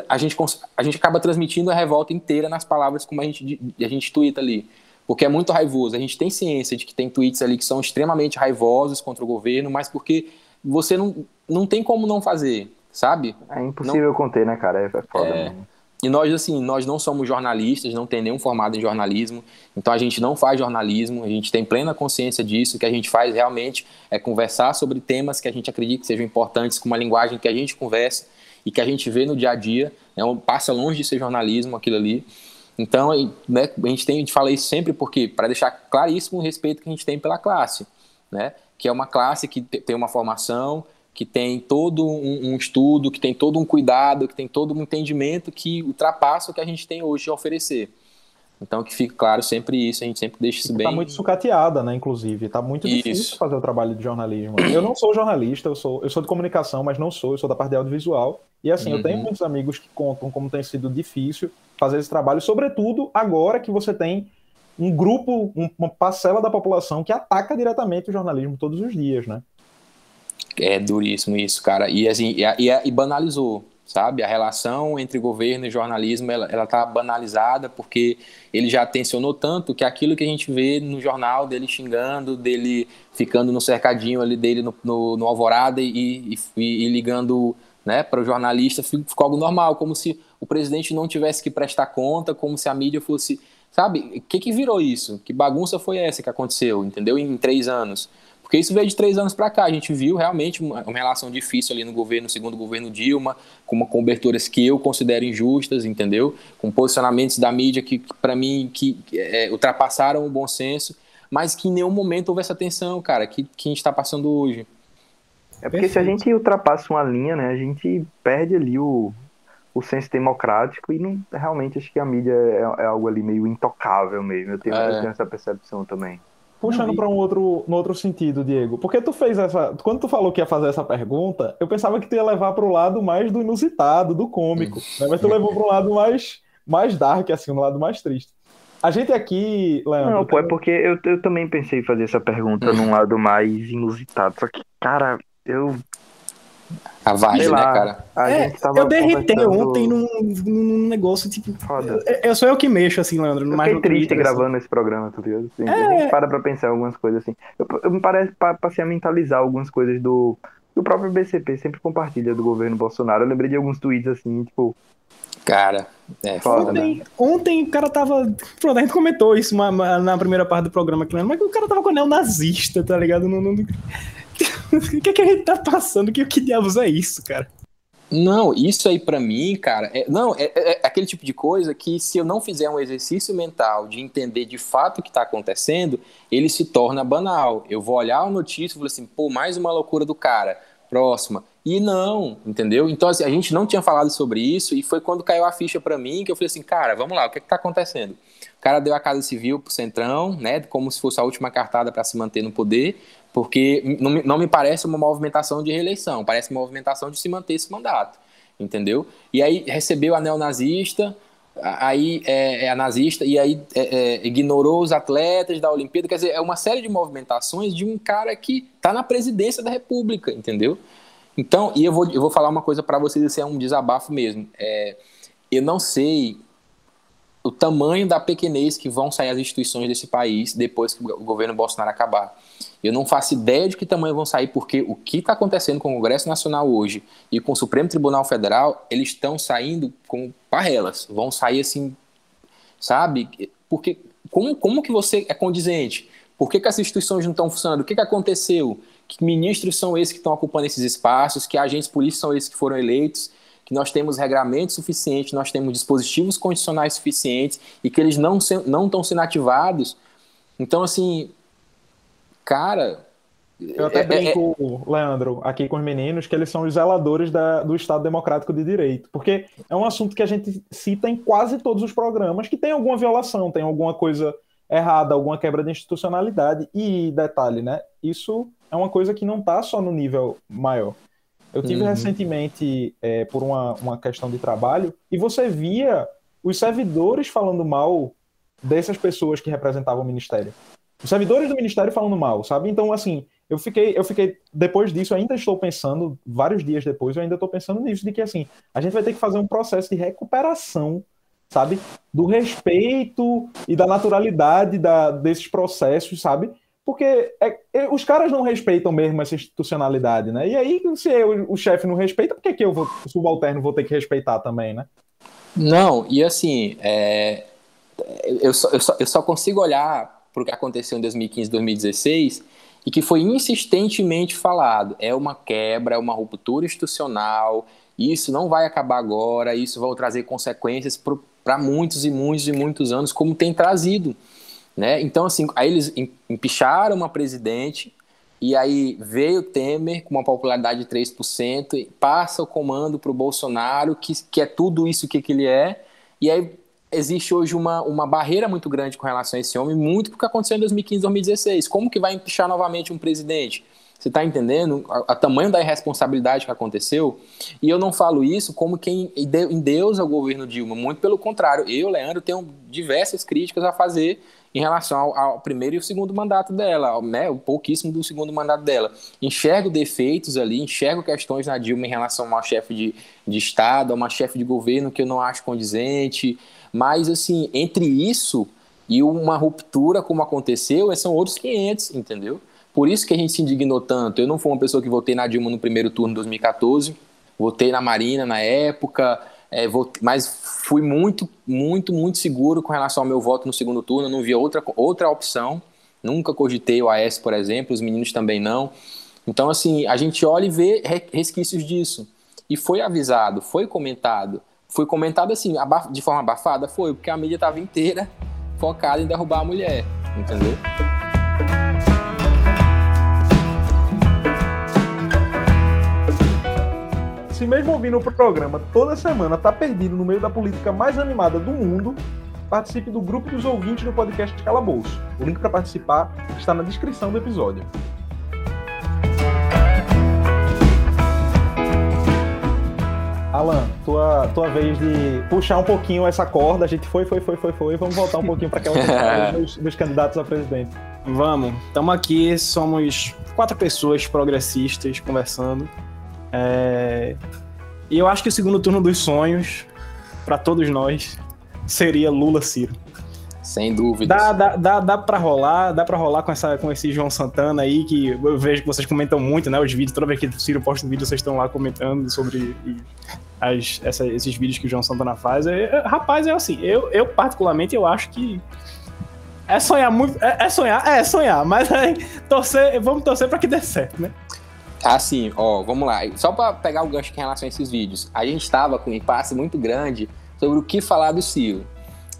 a, gente, a gente acaba transmitindo a revolta inteira nas palavras como a gente, a gente twitta ali. Porque é muito raivoso. A gente tem ciência de que tem tweets ali que são extremamente raivosos contra o governo, mas porque você não, não tem como não fazer, sabe? É impossível não, conter, né, cara? É, foda é, mesmo. E nós, assim, nós não somos jornalistas, não tem nenhum formado em jornalismo, então a gente não faz jornalismo, a gente tem plena consciência disso, o que a gente faz realmente é conversar sobre temas que a gente acredita que sejam importantes, com uma linguagem que a gente conversa e que a gente vê no dia a dia, né, passa longe de ser jornalismo aquilo ali. Então, né, a gente tem, a gente fala isso sempre porque, para deixar claríssimo o respeito que a gente tem pela classe, né, que é uma classe que tem uma formação, que tem todo um, um, estudo, que tem todo um cuidado, que tem todo um entendimento que ultrapassa o que a gente tem hoje a oferecer. Então, que fique claro sempre isso, a gente sempre deixa isso bem. Está muito sucateada, né, inclusive. Está muito isso. difícil fazer o trabalho de jornalismo. Eu não sou jornalista, eu sou, eu sou de comunicação, mas não sou, eu sou da parte de audiovisual. E assim, uhum. eu tenho uhum. muitos amigos que contam como tem sido difícil fazer esse trabalho, sobretudo agora que você tem um grupo, uma parcela da população que ataca diretamente o jornalismo todos os dias, né? É duríssimo isso, cara. E assim, e, e, e banalizou, sabe? A relação entre governo e jornalismo, ela, ela tá banalizada porque ele já tensionou tanto que aquilo que a gente vê no jornal dele xingando, dele ficando no cercadinho ali dele no, no, no Alvorada e, e, e ligando né, para o jornalista ficou algo normal, como se o presidente não tivesse que prestar conta, como se a mídia fosse. Sabe? O que, que virou isso? Que bagunça foi essa que aconteceu, entendeu? Em três anos. Porque isso veio de três anos para cá. A gente viu realmente uma, uma, relação difícil ali no governo, no segundo governo Dilma, com uma coberturas que eu considero injustas, entendeu? Com posicionamentos da mídia que, para mim, que é, ultrapassaram o bom senso, mas que em nenhum momento houve essa tensão, cara, que, que a gente está passando hoje. É porque Perfeito. se a gente ultrapassa uma linha, né, a gente perde ali o, o senso democrático e não realmente acho que a mídia é, é algo ali meio intocável mesmo. Eu tenho, é. eu tenho essa percepção também. Puxando para um outro, no outro sentido, Diego, porque tu fez essa. Quando tu falou que ia fazer essa pergunta, eu pensava que tu ia levar para o lado mais do inusitado, do cômico. Né? Mas tu levou para um lado mais, mais dark, assim, um lado mais triste. A gente aqui, Leandro. Não, pô, é porque eu, eu também pensei em fazer essa pergunta num lado mais inusitado. Só que, cara, eu a vibe, né, cara? É, eu derretei conversando... ontem num, num negócio, tipo. Foda. Eu, sou eu que mexo, assim, Leandro. Eu fiquei triste assim. gravando esse programa, tá ligado? Assim, é... A gente para pra pensar algumas coisas assim. Eu, eu me parece, passei a mentalizar algumas coisas do. O próprio BCP sempre compartilha do governo Bolsonaro. Eu lembrei de alguns tweets assim, tipo. Cara, é foda, ontem, né? ontem o cara tava. Pronto, a gente comentou isso na primeira parte do programa aqui, mas o cara tava com o nazista, tá ligado? No, no, o que, é que a gente tá passando? Que, que diabos é isso, cara? Não, isso aí para mim, cara, é, não, é, é, é, aquele tipo de coisa que se eu não fizer um exercício mental de entender de fato o que está acontecendo, ele se torna banal. Eu vou olhar a notícia e vou assim, pô, mais uma loucura do cara, próxima. E não, entendeu? Então assim, a gente não tinha falado sobre isso e foi quando caiu a ficha para mim que eu falei assim, cara, vamos lá, o que é que tá acontecendo? O cara deu a Casa Civil pro Centrão, né, como se fosse a última cartada para se manter no poder, porque não me, não me parece uma movimentação de reeleição, parece uma movimentação de se manter esse mandato, entendeu? E aí recebeu a neonazista, aí é, é a nazista, e aí é, é, ignorou os atletas da Olimpíada, quer dizer, é uma série de movimentações de um cara que está na presidência da República, entendeu? Então, e eu vou, eu vou falar uma coisa para vocês, isso é um desabafo mesmo. É, eu não sei o tamanho da pequenez que vão sair as instituições desse país depois que o governo Bolsonaro acabar. Eu não faço ideia de que tamanho vão sair, porque o que está acontecendo com o Congresso Nacional hoje e com o Supremo Tribunal Federal, eles estão saindo com parrelas. Vão sair assim, sabe? Porque como, como que você é condizente? Por que, que as instituições não estão funcionando? O que, que aconteceu? Que ministros são esses que estão ocupando esses espaços? Que agentes políticos são esses que foram eleitos? Que nós temos regramento suficiente, nós temos dispositivos condicionais suficientes e que eles não, não estão sendo ativados. Então, assim, cara, eu até é, brinco, é, é... Leandro, aqui com os meninos, que eles são os zeladores da, do Estado Democrático de Direito. Porque é um assunto que a gente cita em quase todos os programas que tem alguma violação, tem alguma coisa errada, alguma quebra de institucionalidade. E, detalhe, né? Isso é uma coisa que não está só no nível maior. Eu tive uhum. recentemente, é, por uma, uma questão de trabalho, e você via os servidores falando mal dessas pessoas que representavam o ministério. Os servidores do ministério falando mal, sabe? Então, assim, eu fiquei, eu fiquei, depois disso, ainda estou pensando, vários dias depois, eu ainda estou pensando nisso, de que assim, a gente vai ter que fazer um processo de recuperação, sabe? Do respeito e da naturalidade da, desses processos, sabe? Porque é, é, os caras não respeitam mesmo essa institucionalidade, né? E aí, se eu, o chefe não respeita, por que, que eu, vou, o subalterno, vou ter que respeitar também, né? Não, e assim, é, eu, só, eu, só, eu só consigo olhar para o que aconteceu em 2015, 2016 e que foi insistentemente falado. É uma quebra, é uma ruptura institucional, isso não vai acabar agora, isso vai trazer consequências para muitos e muitos e muitos anos, como tem trazido. Né? Então, assim, aí eles empicharam uma presidente, e aí veio Temer com uma popularidade de 3%, passa o comando para o Bolsonaro, que, que é tudo isso que, que ele é, e aí existe hoje uma, uma barreira muito grande com relação a esse homem, muito porque aconteceu em 2015, 2016. Como que vai empichar novamente um presidente? Você está entendendo o tamanho da irresponsabilidade que aconteceu? E eu não falo isso como quem endeusa o governo Dilma, muito pelo contrário. Eu, Leandro, tenho diversas críticas a fazer em relação ao, ao, primeiro e o segundo mandato dela, né, o pouquíssimo do segundo mandato dela. Enxergo defeitos ali, enxergo questões na Dilma em relação a uma chefe de, de Estado, a uma chefe de governo que eu não acho condizente, mas, assim, entre isso e uma ruptura como aconteceu, são outros 500, entendeu? Por isso que a gente se indignou tanto. Eu não fui uma pessoa que votei na Dilma no primeiro turno de 2014, votei na Marina na época, é, votei, mas fui muito, muito, muito seguro com relação ao meu voto no segundo turno, não vi outra, outra opção. Nunca cogitei o AS, por exemplo, os meninos também não. Então, assim, a gente olha e vê resquícios disso. E foi avisado, foi comentado foi comentado assim, de forma abafada? Foi, porque a mídia estava inteira focada em derrubar a mulher, entendeu? Se mesmo ouvindo o programa toda semana tá perdido no meio da política mais animada do mundo, participe do grupo dos ouvintes do podcast Calabouço. O link para participar está na descrição do episódio. Alan, tua, tua vez de puxar um pouquinho essa corda. A gente foi, foi, foi, foi, foi. Vamos voltar um pouquinho para aquela dos, dos candidatos a presidente. Vamos. Estamos aqui, somos quatro pessoas progressistas conversando. É... E eu acho que o segundo turno dos sonhos, para todos nós, seria Lula-Ciro. Sem dúvida. Dá, dá, dá, dá pra rolar, dá pra rolar com, essa, com esse João Santana aí, que eu vejo que vocês comentam muito, né? Os vídeos, toda vez que o Ciro posta um vídeo, vocês estão lá comentando sobre as, essa, esses vídeos que o João Santana faz. É, é, rapaz, é assim, eu, eu particularmente eu acho que é sonhar muito. É, é sonhar, é sonhar, mas aí, torcer, vamos torcer para que dê certo, né? Assim, ó, vamos lá. Só para pegar o gancho em relação a esses vídeos, a gente estava com um impasse muito grande sobre o que falar do Ciro.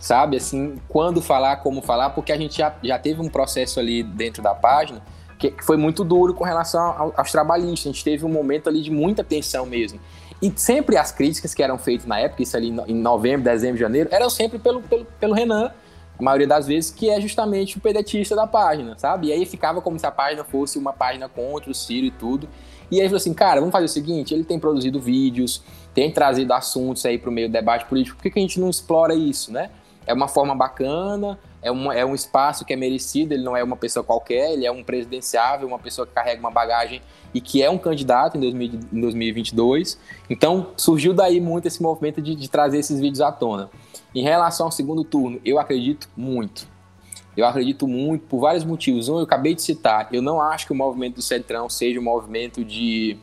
Sabe, assim, quando falar, como falar, porque a gente já, já teve um processo ali dentro da página que foi muito duro com relação aos trabalhistas. A gente teve um momento ali de muita tensão mesmo. E sempre as críticas que eram feitas na época, isso ali em novembro, dezembro, janeiro, eram sempre pelo, pelo, pelo Renan, a maioria das vezes, que é justamente o pedetista da página, sabe? E aí ficava como se a página fosse uma página contra o Ciro e tudo. E aí falou assim, cara, vamos fazer o seguinte, ele tem produzido vídeos, tem trazido assuntos aí para o meio do debate político, por que, que a gente não explora isso, né? É uma forma bacana, é um, é um espaço que é merecido, ele não é uma pessoa qualquer, ele é um presidenciável, uma pessoa que carrega uma bagagem e que é um candidato em, 2000, em 2022. Então, surgiu daí muito esse movimento de, de trazer esses vídeos à tona. Em relação ao segundo turno, eu acredito muito. Eu acredito muito por vários motivos. Um, eu acabei de citar, eu não acho que o movimento do Centrão seja um movimento de,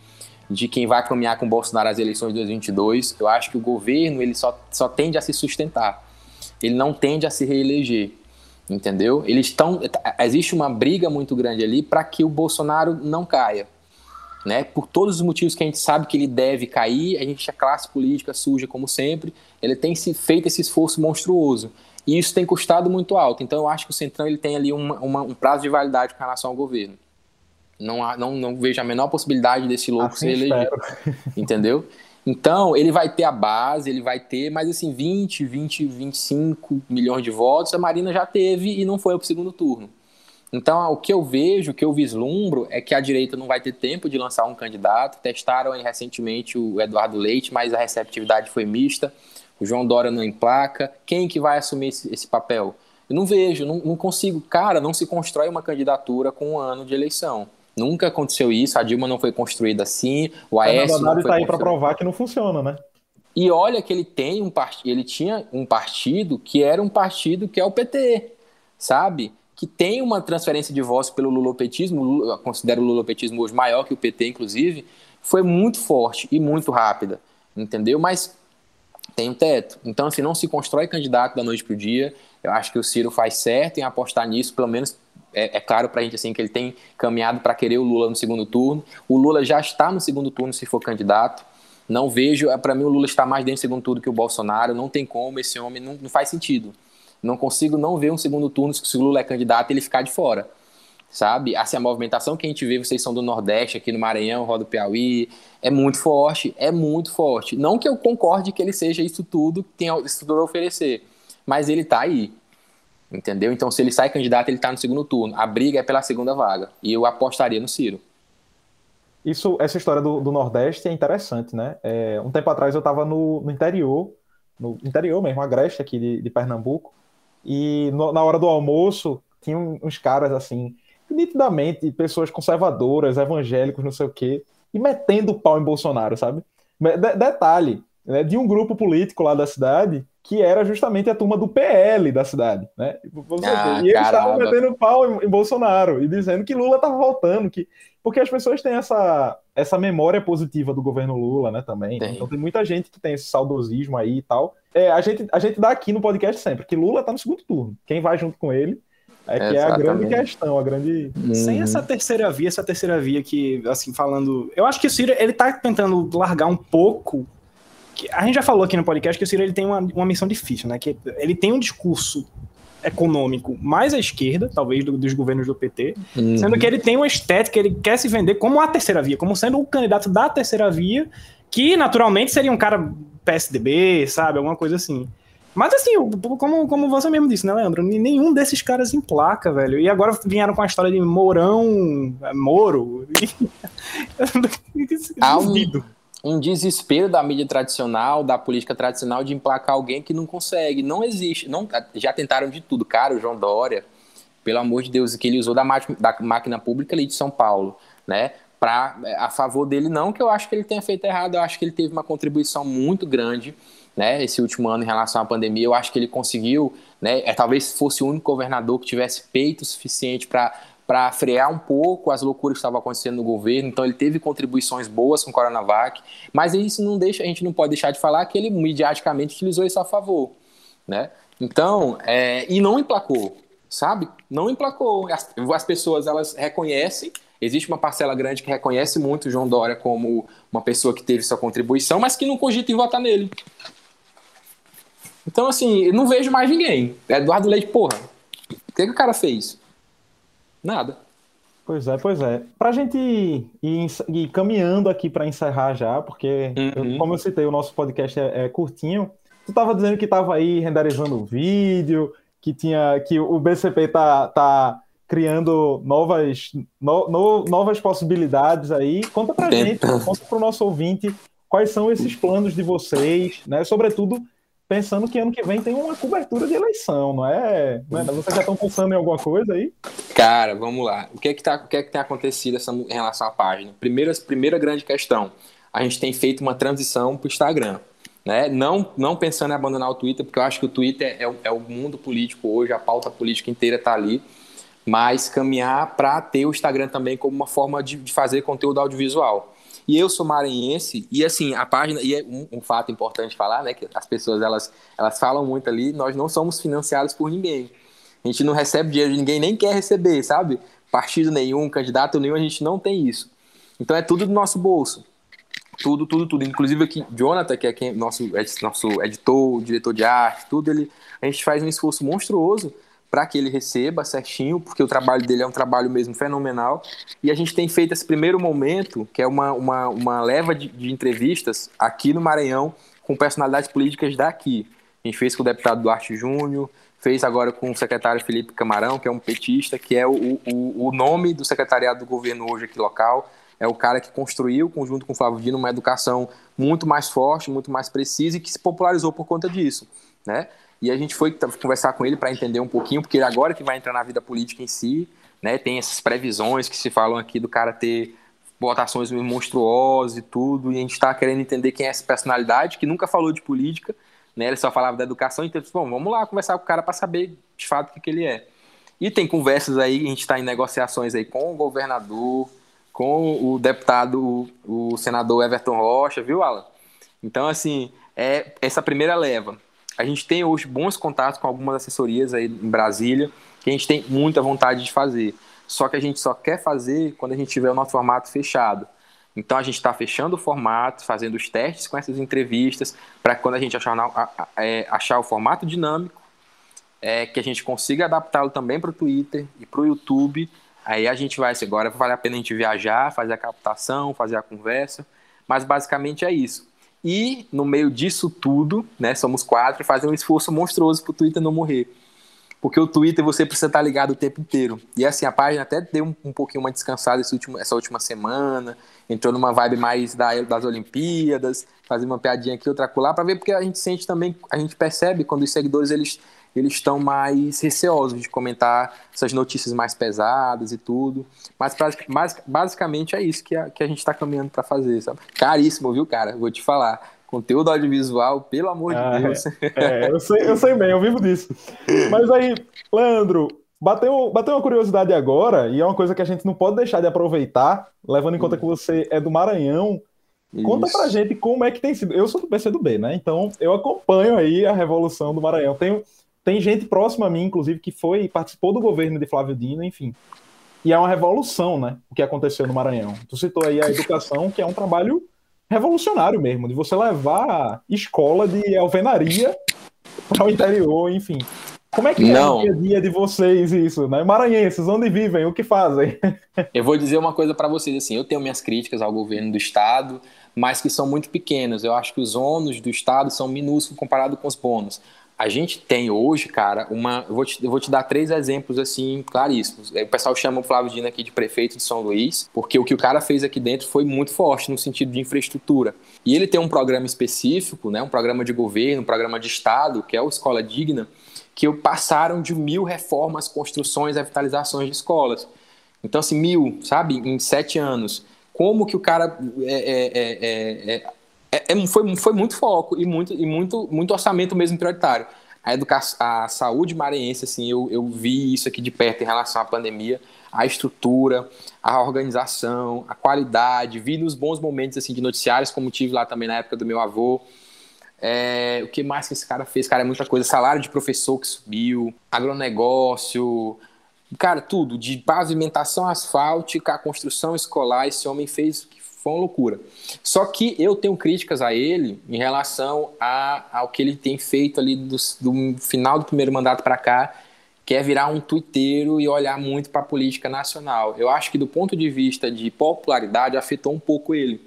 de quem vai caminhar com Bolsonaro às eleições de 2022. Eu acho que o governo ele só, só tende a se sustentar. Ele não tende a se reeleger. Entendeu? Eles estão. Existe uma briga muito grande ali para que o Bolsonaro não caia. Né? Por todos os motivos que a gente sabe que ele deve cair, a gente, a classe política suja como sempre, ele tem se feito esse esforço monstruoso. E isso tem custado muito alto. Então eu acho que o Centrão ele tem ali uma, uma, um prazo de validade com relação ao governo. Não, há, não, não vejo a menor possibilidade desse louco assim ser elegido. Entendeu? Então, ele vai ter a base, ele vai ter, mas assim, 20, 20, 25 milhões de votos, a Marina já teve e não foi para o segundo turno. Então, o que eu vejo, o que eu vislumbro, é que a direita não vai ter tempo de lançar um candidato. Testaram aí recentemente o Eduardo Leite, mas a receptividade foi mista. O João Dória não emplaca. Quem que vai assumir esse, esse papel? Eu não vejo, não, não consigo. Cara, não se constrói uma candidatura com um ano de eleição. Nunca aconteceu isso, a Dilma não foi construída assim, o Aécio não foi tá aí para provar que não funciona, né? E olha que ele tem um partido, ele tinha um partido que era um partido que é o PT, sabe? Que tem uma transferência de votos pelo lulopetismo, eu considero o lulopetismo hoje maior que o PT, inclusive, foi muito forte e muito rápida, entendeu? Mas tem um teto. Então, assim, não se constrói candidato da noite para o dia. Eu acho que o Ciro faz certo em apostar nisso, pelo menos é, é claro para a gente assim que ele tem caminhado para querer o Lula no segundo turno. O Lula já está no segundo turno se for candidato. Não vejo, é, para mim o Lula está mais dentro do segundo turno que o Bolsonaro. Não tem como esse homem, não, não faz sentido. Não consigo não ver um segundo turno se o Lula é candidato ele ficar de fora sabe? Assim, a movimentação que a gente vê, vocês são do Nordeste, aqui no Maranhão, Roda Piauí, é muito forte, é muito forte. Não que eu concorde que ele seja isso tudo que tem isso tudo a oferecer, mas ele está aí, Entendeu? Então, se ele sai candidato, ele está no segundo turno. A briga é pela segunda vaga. E eu apostaria no Ciro. Isso, essa história do, do Nordeste é interessante, né? É, um tempo atrás eu estava no, no, interior, no interior mesmo, Agreste aqui de, de Pernambuco, e no, na hora do almoço tinha uns caras assim, nitidamente, pessoas conservadoras, evangélicos, não sei o quê, e metendo pau em Bolsonaro, sabe? De, detalhe, né, de um grupo político lá da cidade que era justamente a turma do PL da cidade, né? Ah, e eles estavam metendo pau em, em, Bolsonaro e dizendo que Lula estava voltando, que porque as pessoas têm essa, essa memória positiva do governo Lula, né, também. Tem. Então tem muita gente que tem esse saudosismo aí e tal. É, a gente a gente dá aqui no podcast sempre que Lula está no segundo turno. Quem vai junto com ele é que é a grande questão, a grande. Uhum. Sem essa terceira via, essa terceira via que, assim, falando. Eu acho que o Ciro, ele tá tentando largar um pouco a gente já falou aqui no podcast que o Ciro ele tem uma, uma missão difícil, né? Que ele tem um discurso econômico mais à esquerda, talvez, do, dos governos do PT, uhum. sendo que ele tem uma estética, ele quer se vender como a terceira via, como sendo o candidato da terceira via, que naturalmente seria um cara PSDB, sabe? Alguma coisa assim. Mas assim, como, como você mesmo disse, né, Leandro? Nenhum desses caras emplaca, velho. E agora vieram com a história de Mourão, é, Moro. Há um, um desespero da mídia tradicional, da política tradicional de emplacar alguém que não consegue. Não existe. Não, já tentaram de tudo. Cara, o João Dória, pelo amor de Deus, que ele usou da, da máquina pública ali de São Paulo, né? Pra, a favor dele, não que eu acho que ele tenha feito errado, eu acho que ele teve uma contribuição muito grande, né? Esse último ano em relação à pandemia, eu acho que ele conseguiu, né? É, talvez fosse o único governador que tivesse peito suficiente para para frear um pouco as loucuras que estavam acontecendo no governo. Então ele teve contribuições boas com o Coronavac, mas isso não deixa, a gente não pode deixar de falar que ele mediaticamente utilizou isso a favor, né? Então, é, e não emplacou, sabe? Não emplacou. As, as pessoas elas reconhecem Existe uma parcela grande que reconhece muito o João Dória como uma pessoa que teve sua contribuição, mas que não cogita em votar nele. Então, assim, não vejo mais ninguém. Eduardo Leite, porra, o que, que o cara fez? Nada. Pois é, pois é. Para a gente ir, ir, caminhando aqui para encerrar já, porque, uhum. como eu citei, o nosso podcast é, é curtinho. Tu estava dizendo que estava aí renderizando o vídeo, que tinha que o BCP tá, tá criando novas, no, no, novas possibilidades aí. Conta para gente, conta para o nosso ouvinte quais são esses planos de vocês, né? Sobretudo pensando que ano que vem tem uma cobertura de eleição, não é? É? Vocês já estão pensando em alguma coisa aí? Cara, vamos lá. O que é que, tá, o que, é que tem acontecido essa, em relação à página? Primeira, primeira grande questão, a gente tem feito uma transição para o Instagram. Né? Não, não pensando em abandonar o Twitter, porque eu acho que o Twitter é, é o mundo político hoje, a pauta política inteira está ali, mas caminhar para ter o Instagram também como uma forma de, de fazer conteúdo audiovisual. E eu sou maranhense, e assim, a página, e é um, um, fato importante falar, né, que as pessoas, elas, elas falam muito ali, nós não somos financiados por ninguém. A gente não recebe dinheiro de ninguém, nem quer receber, sabe? Partido nenhum, candidato nenhum, a gente não tem isso. Então é tudo do nosso bolso. Tudo, tudo, tudo. Inclusive aqui, Jonathan, que é quem, nosso, nosso editor, diretor de arte, tudo, ele, a gente faz um esforço monstruoso para que ele receba certinho, porque o trabalho dele é um trabalho mesmo fenomenal. E a gente tem feito esse primeiro momento, que é uma, uma, uma leva de, de entrevistas aqui no Maranhão com personalidades políticas daqui. A gente fez com o deputado Duarte Júnior, fez agora com o secretário Felipe Camarão, que é um petista, que é o, o, o nome do secretariado do governo hoje aqui local é o cara que construiu, junto com o Flávio Dino, uma educação muito mais forte, muito mais precisa e que se popularizou por conta disso, né? E a gente foi conversar com ele para entender um pouquinho, porque agora que vai entrar na vida política em si, né? Tem essas previsões que se falam aqui do cara ter votações monstruosas e tudo, e a gente está querendo entender quem é essa personalidade, que nunca falou de política, né? Ele só falava da educação, então, bom, vamos lá conversar com o cara para saber de fato o que, que ele é. E tem conversas aí, a gente está em negociações aí com o governador, com o deputado, o, o senador Everton Rocha, viu, Alan? Então, assim, é essa primeira leva. A gente tem hoje bons contatos com algumas assessorias aí em Brasília, que a gente tem muita vontade de fazer. Só que a gente só quer fazer quando a gente tiver o nosso formato fechado. Então a gente está fechando o formato, fazendo os testes com essas entrevistas, para quando a gente achar, é, achar o formato dinâmico, é, que a gente consiga adaptá-lo também para o Twitter e para o YouTube Aí a gente vai, assim, agora vale a pena a gente viajar, fazer a captação, fazer a conversa, mas basicamente é isso. E no meio disso tudo, né, somos quatro, fazer um esforço monstruoso para o Twitter não morrer. Porque o Twitter você precisa estar ligado o tempo inteiro. E assim, a página até deu um, um pouquinho uma descansada último, essa última semana, entrou numa vibe mais da, das Olimpíadas, fazer uma piadinha aqui, outra lá, para ver, porque a gente sente também, a gente percebe quando os seguidores eles eles estão mais receosos de comentar essas notícias mais pesadas e tudo. Mas basicamente é isso que a, que a gente está caminhando para fazer, sabe? Caríssimo, viu, cara? Vou te falar. Conteúdo audiovisual, pelo amor ah, de Deus. É, é, eu, sei, eu sei bem, eu vivo disso. Mas aí, Leandro, bateu, bateu uma curiosidade agora, e é uma coisa que a gente não pode deixar de aproveitar, levando em conta que você é do Maranhão. Conta pra gente como é que tem sido. Eu sou do PCdoB, né? Então eu acompanho aí a Revolução do Maranhão. Tenho, tem gente próxima a mim, inclusive, que foi participou do governo de Flávio Dino, enfim. E é uma revolução, né? O que aconteceu no Maranhão. Tu citou aí a educação, que é um trabalho revolucionário mesmo, de você levar a escola de alvenaria para o interior, enfim. Como é que Não. é o dia a dia de vocês isso, né? Maranhenses, onde vivem, o que fazem? Eu vou dizer uma coisa para vocês, assim, eu tenho minhas críticas ao governo do estado, mas que são muito pequenas. Eu acho que os ônus do estado são minúsculos comparado com os bônus a gente tem hoje, cara, uma. Eu vou, te, eu vou te dar três exemplos assim claríssimos. O pessoal chama o Flávio Dino aqui de prefeito de São Luís, porque o que o cara fez aqui dentro foi muito forte no sentido de infraestrutura. E ele tem um programa específico, né, um programa de governo, um programa de Estado, que é o Escola Digna, que passaram de mil reformas, construções, revitalizações de escolas. Então, assim, mil, sabe, em sete anos. Como que o cara é, é, é, é é, foi, foi muito foco e muito, e muito, muito orçamento mesmo prioritário. A, educação, a saúde maranhense, assim, eu, eu vi isso aqui de perto em relação à pandemia, a estrutura, a organização, a qualidade, vi nos bons momentos assim de noticiários, como tive lá também na época do meu avô. É, o que mais que esse cara fez? Cara, é muita coisa. Salário de professor que subiu, agronegócio, cara, tudo, de pavimentação asfáltica, construção escolar, esse homem fez foi uma loucura. Só que eu tenho críticas a ele em relação a, ao que ele tem feito ali do, do final do primeiro mandato para cá, que é virar um tuiteiro e olhar muito para a política nacional. Eu acho que do ponto de vista de popularidade afetou um pouco ele.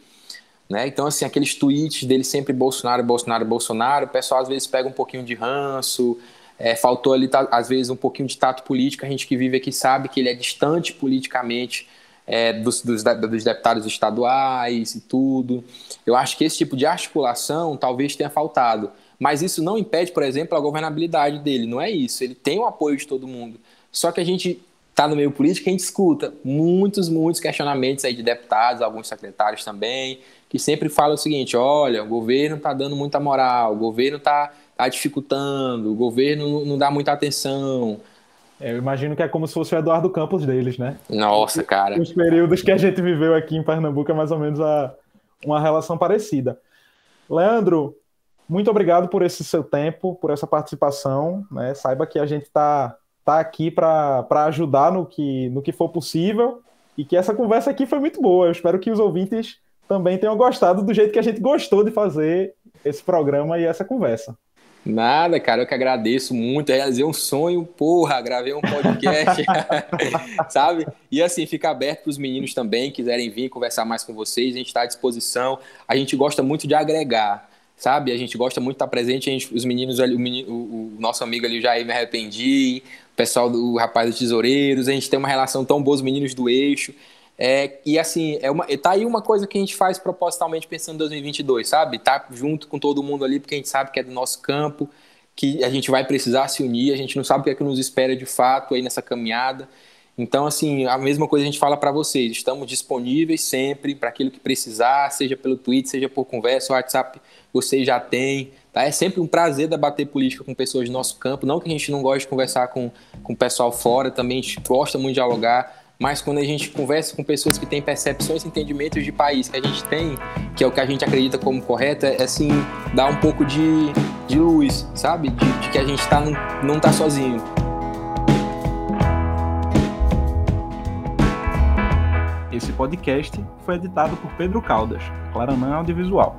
Né? Então, assim, aqueles tweets dele sempre Bolsonaro, Bolsonaro, Bolsonaro, o pessoal às vezes pega um pouquinho de ranço, é, faltou ali, tá, às vezes, um pouquinho de tato político. A gente que vive aqui sabe que ele é distante politicamente é, dos, dos, dos, deputados estaduais e tudo. Eu acho que esse tipo de articulação talvez tenha faltado. Mas isso não impede, por exemplo, a governabilidade dele. Não é isso. Ele tem o apoio de todo mundo. Só que a gente está no meio político, a gente escuta muitos, muitos questionamentos aí de deputados, alguns secretários também, que sempre falam o seguinte: olha, o governo está dando muita moral, o governo está tá dificultando, o governo não dá muita atenção. Eu imagino que é como se fosse o Eduardo Campos deles, né? Nossa, cara. Os períodos que a gente viveu aqui em Pernambuco é mais ou menos a, uma relação parecida. Leandro, muito obrigado por esse seu tempo, por essa participação. Né? Saiba que a gente está tá aqui para ajudar no que, no que for possível e que essa conversa aqui foi muito boa. Eu espero que os ouvintes também tenham gostado do jeito que a gente gostou de fazer esse programa e essa conversa. Nada, cara, eu que agradeço muito. Realizei um sonho, porra, gravei um podcast, sabe? E assim, fica aberto para os meninos também, quiserem vir conversar mais com vocês, a gente está à disposição. A gente gosta muito de agregar, sabe? A gente gosta muito de estar presente. Gente, os meninos ali, o, menino, o, o, nosso amigo ali, o Jair Me Arrependi, o pessoal do Rapaz dos Tesoureiros, a gente tem uma relação tão boa, os meninos do eixo. É, e assim, é uma, tá aí uma coisa que a gente faz propositalmente pensando em 2022, sabe? Tá junto com todo mundo ali, porque a gente sabe que é do nosso campo, que a gente vai precisar se unir, a gente não sabe o que é que nos espera de fato aí nessa caminhada. Então, assim, a mesma coisa a gente fala para vocês, estamos disponíveis sempre para aquilo que precisar, seja pelo Twitter, seja por conversa, o WhatsApp vocês já têm, tá? É sempre um prazer debater política com pessoas do nosso campo, não que a gente não goste de conversar com, com o pessoal fora, também a gente gosta muito de dialogar, mas quando a gente conversa com pessoas que têm percepções e entendimentos de país que a gente tem, que é o que a gente acredita como correto, é assim, dá um pouco de, de luz, sabe? De, de que a gente tá, não, não tá sozinho. Esse podcast foi editado por Pedro Caldas, Claranã Audiovisual.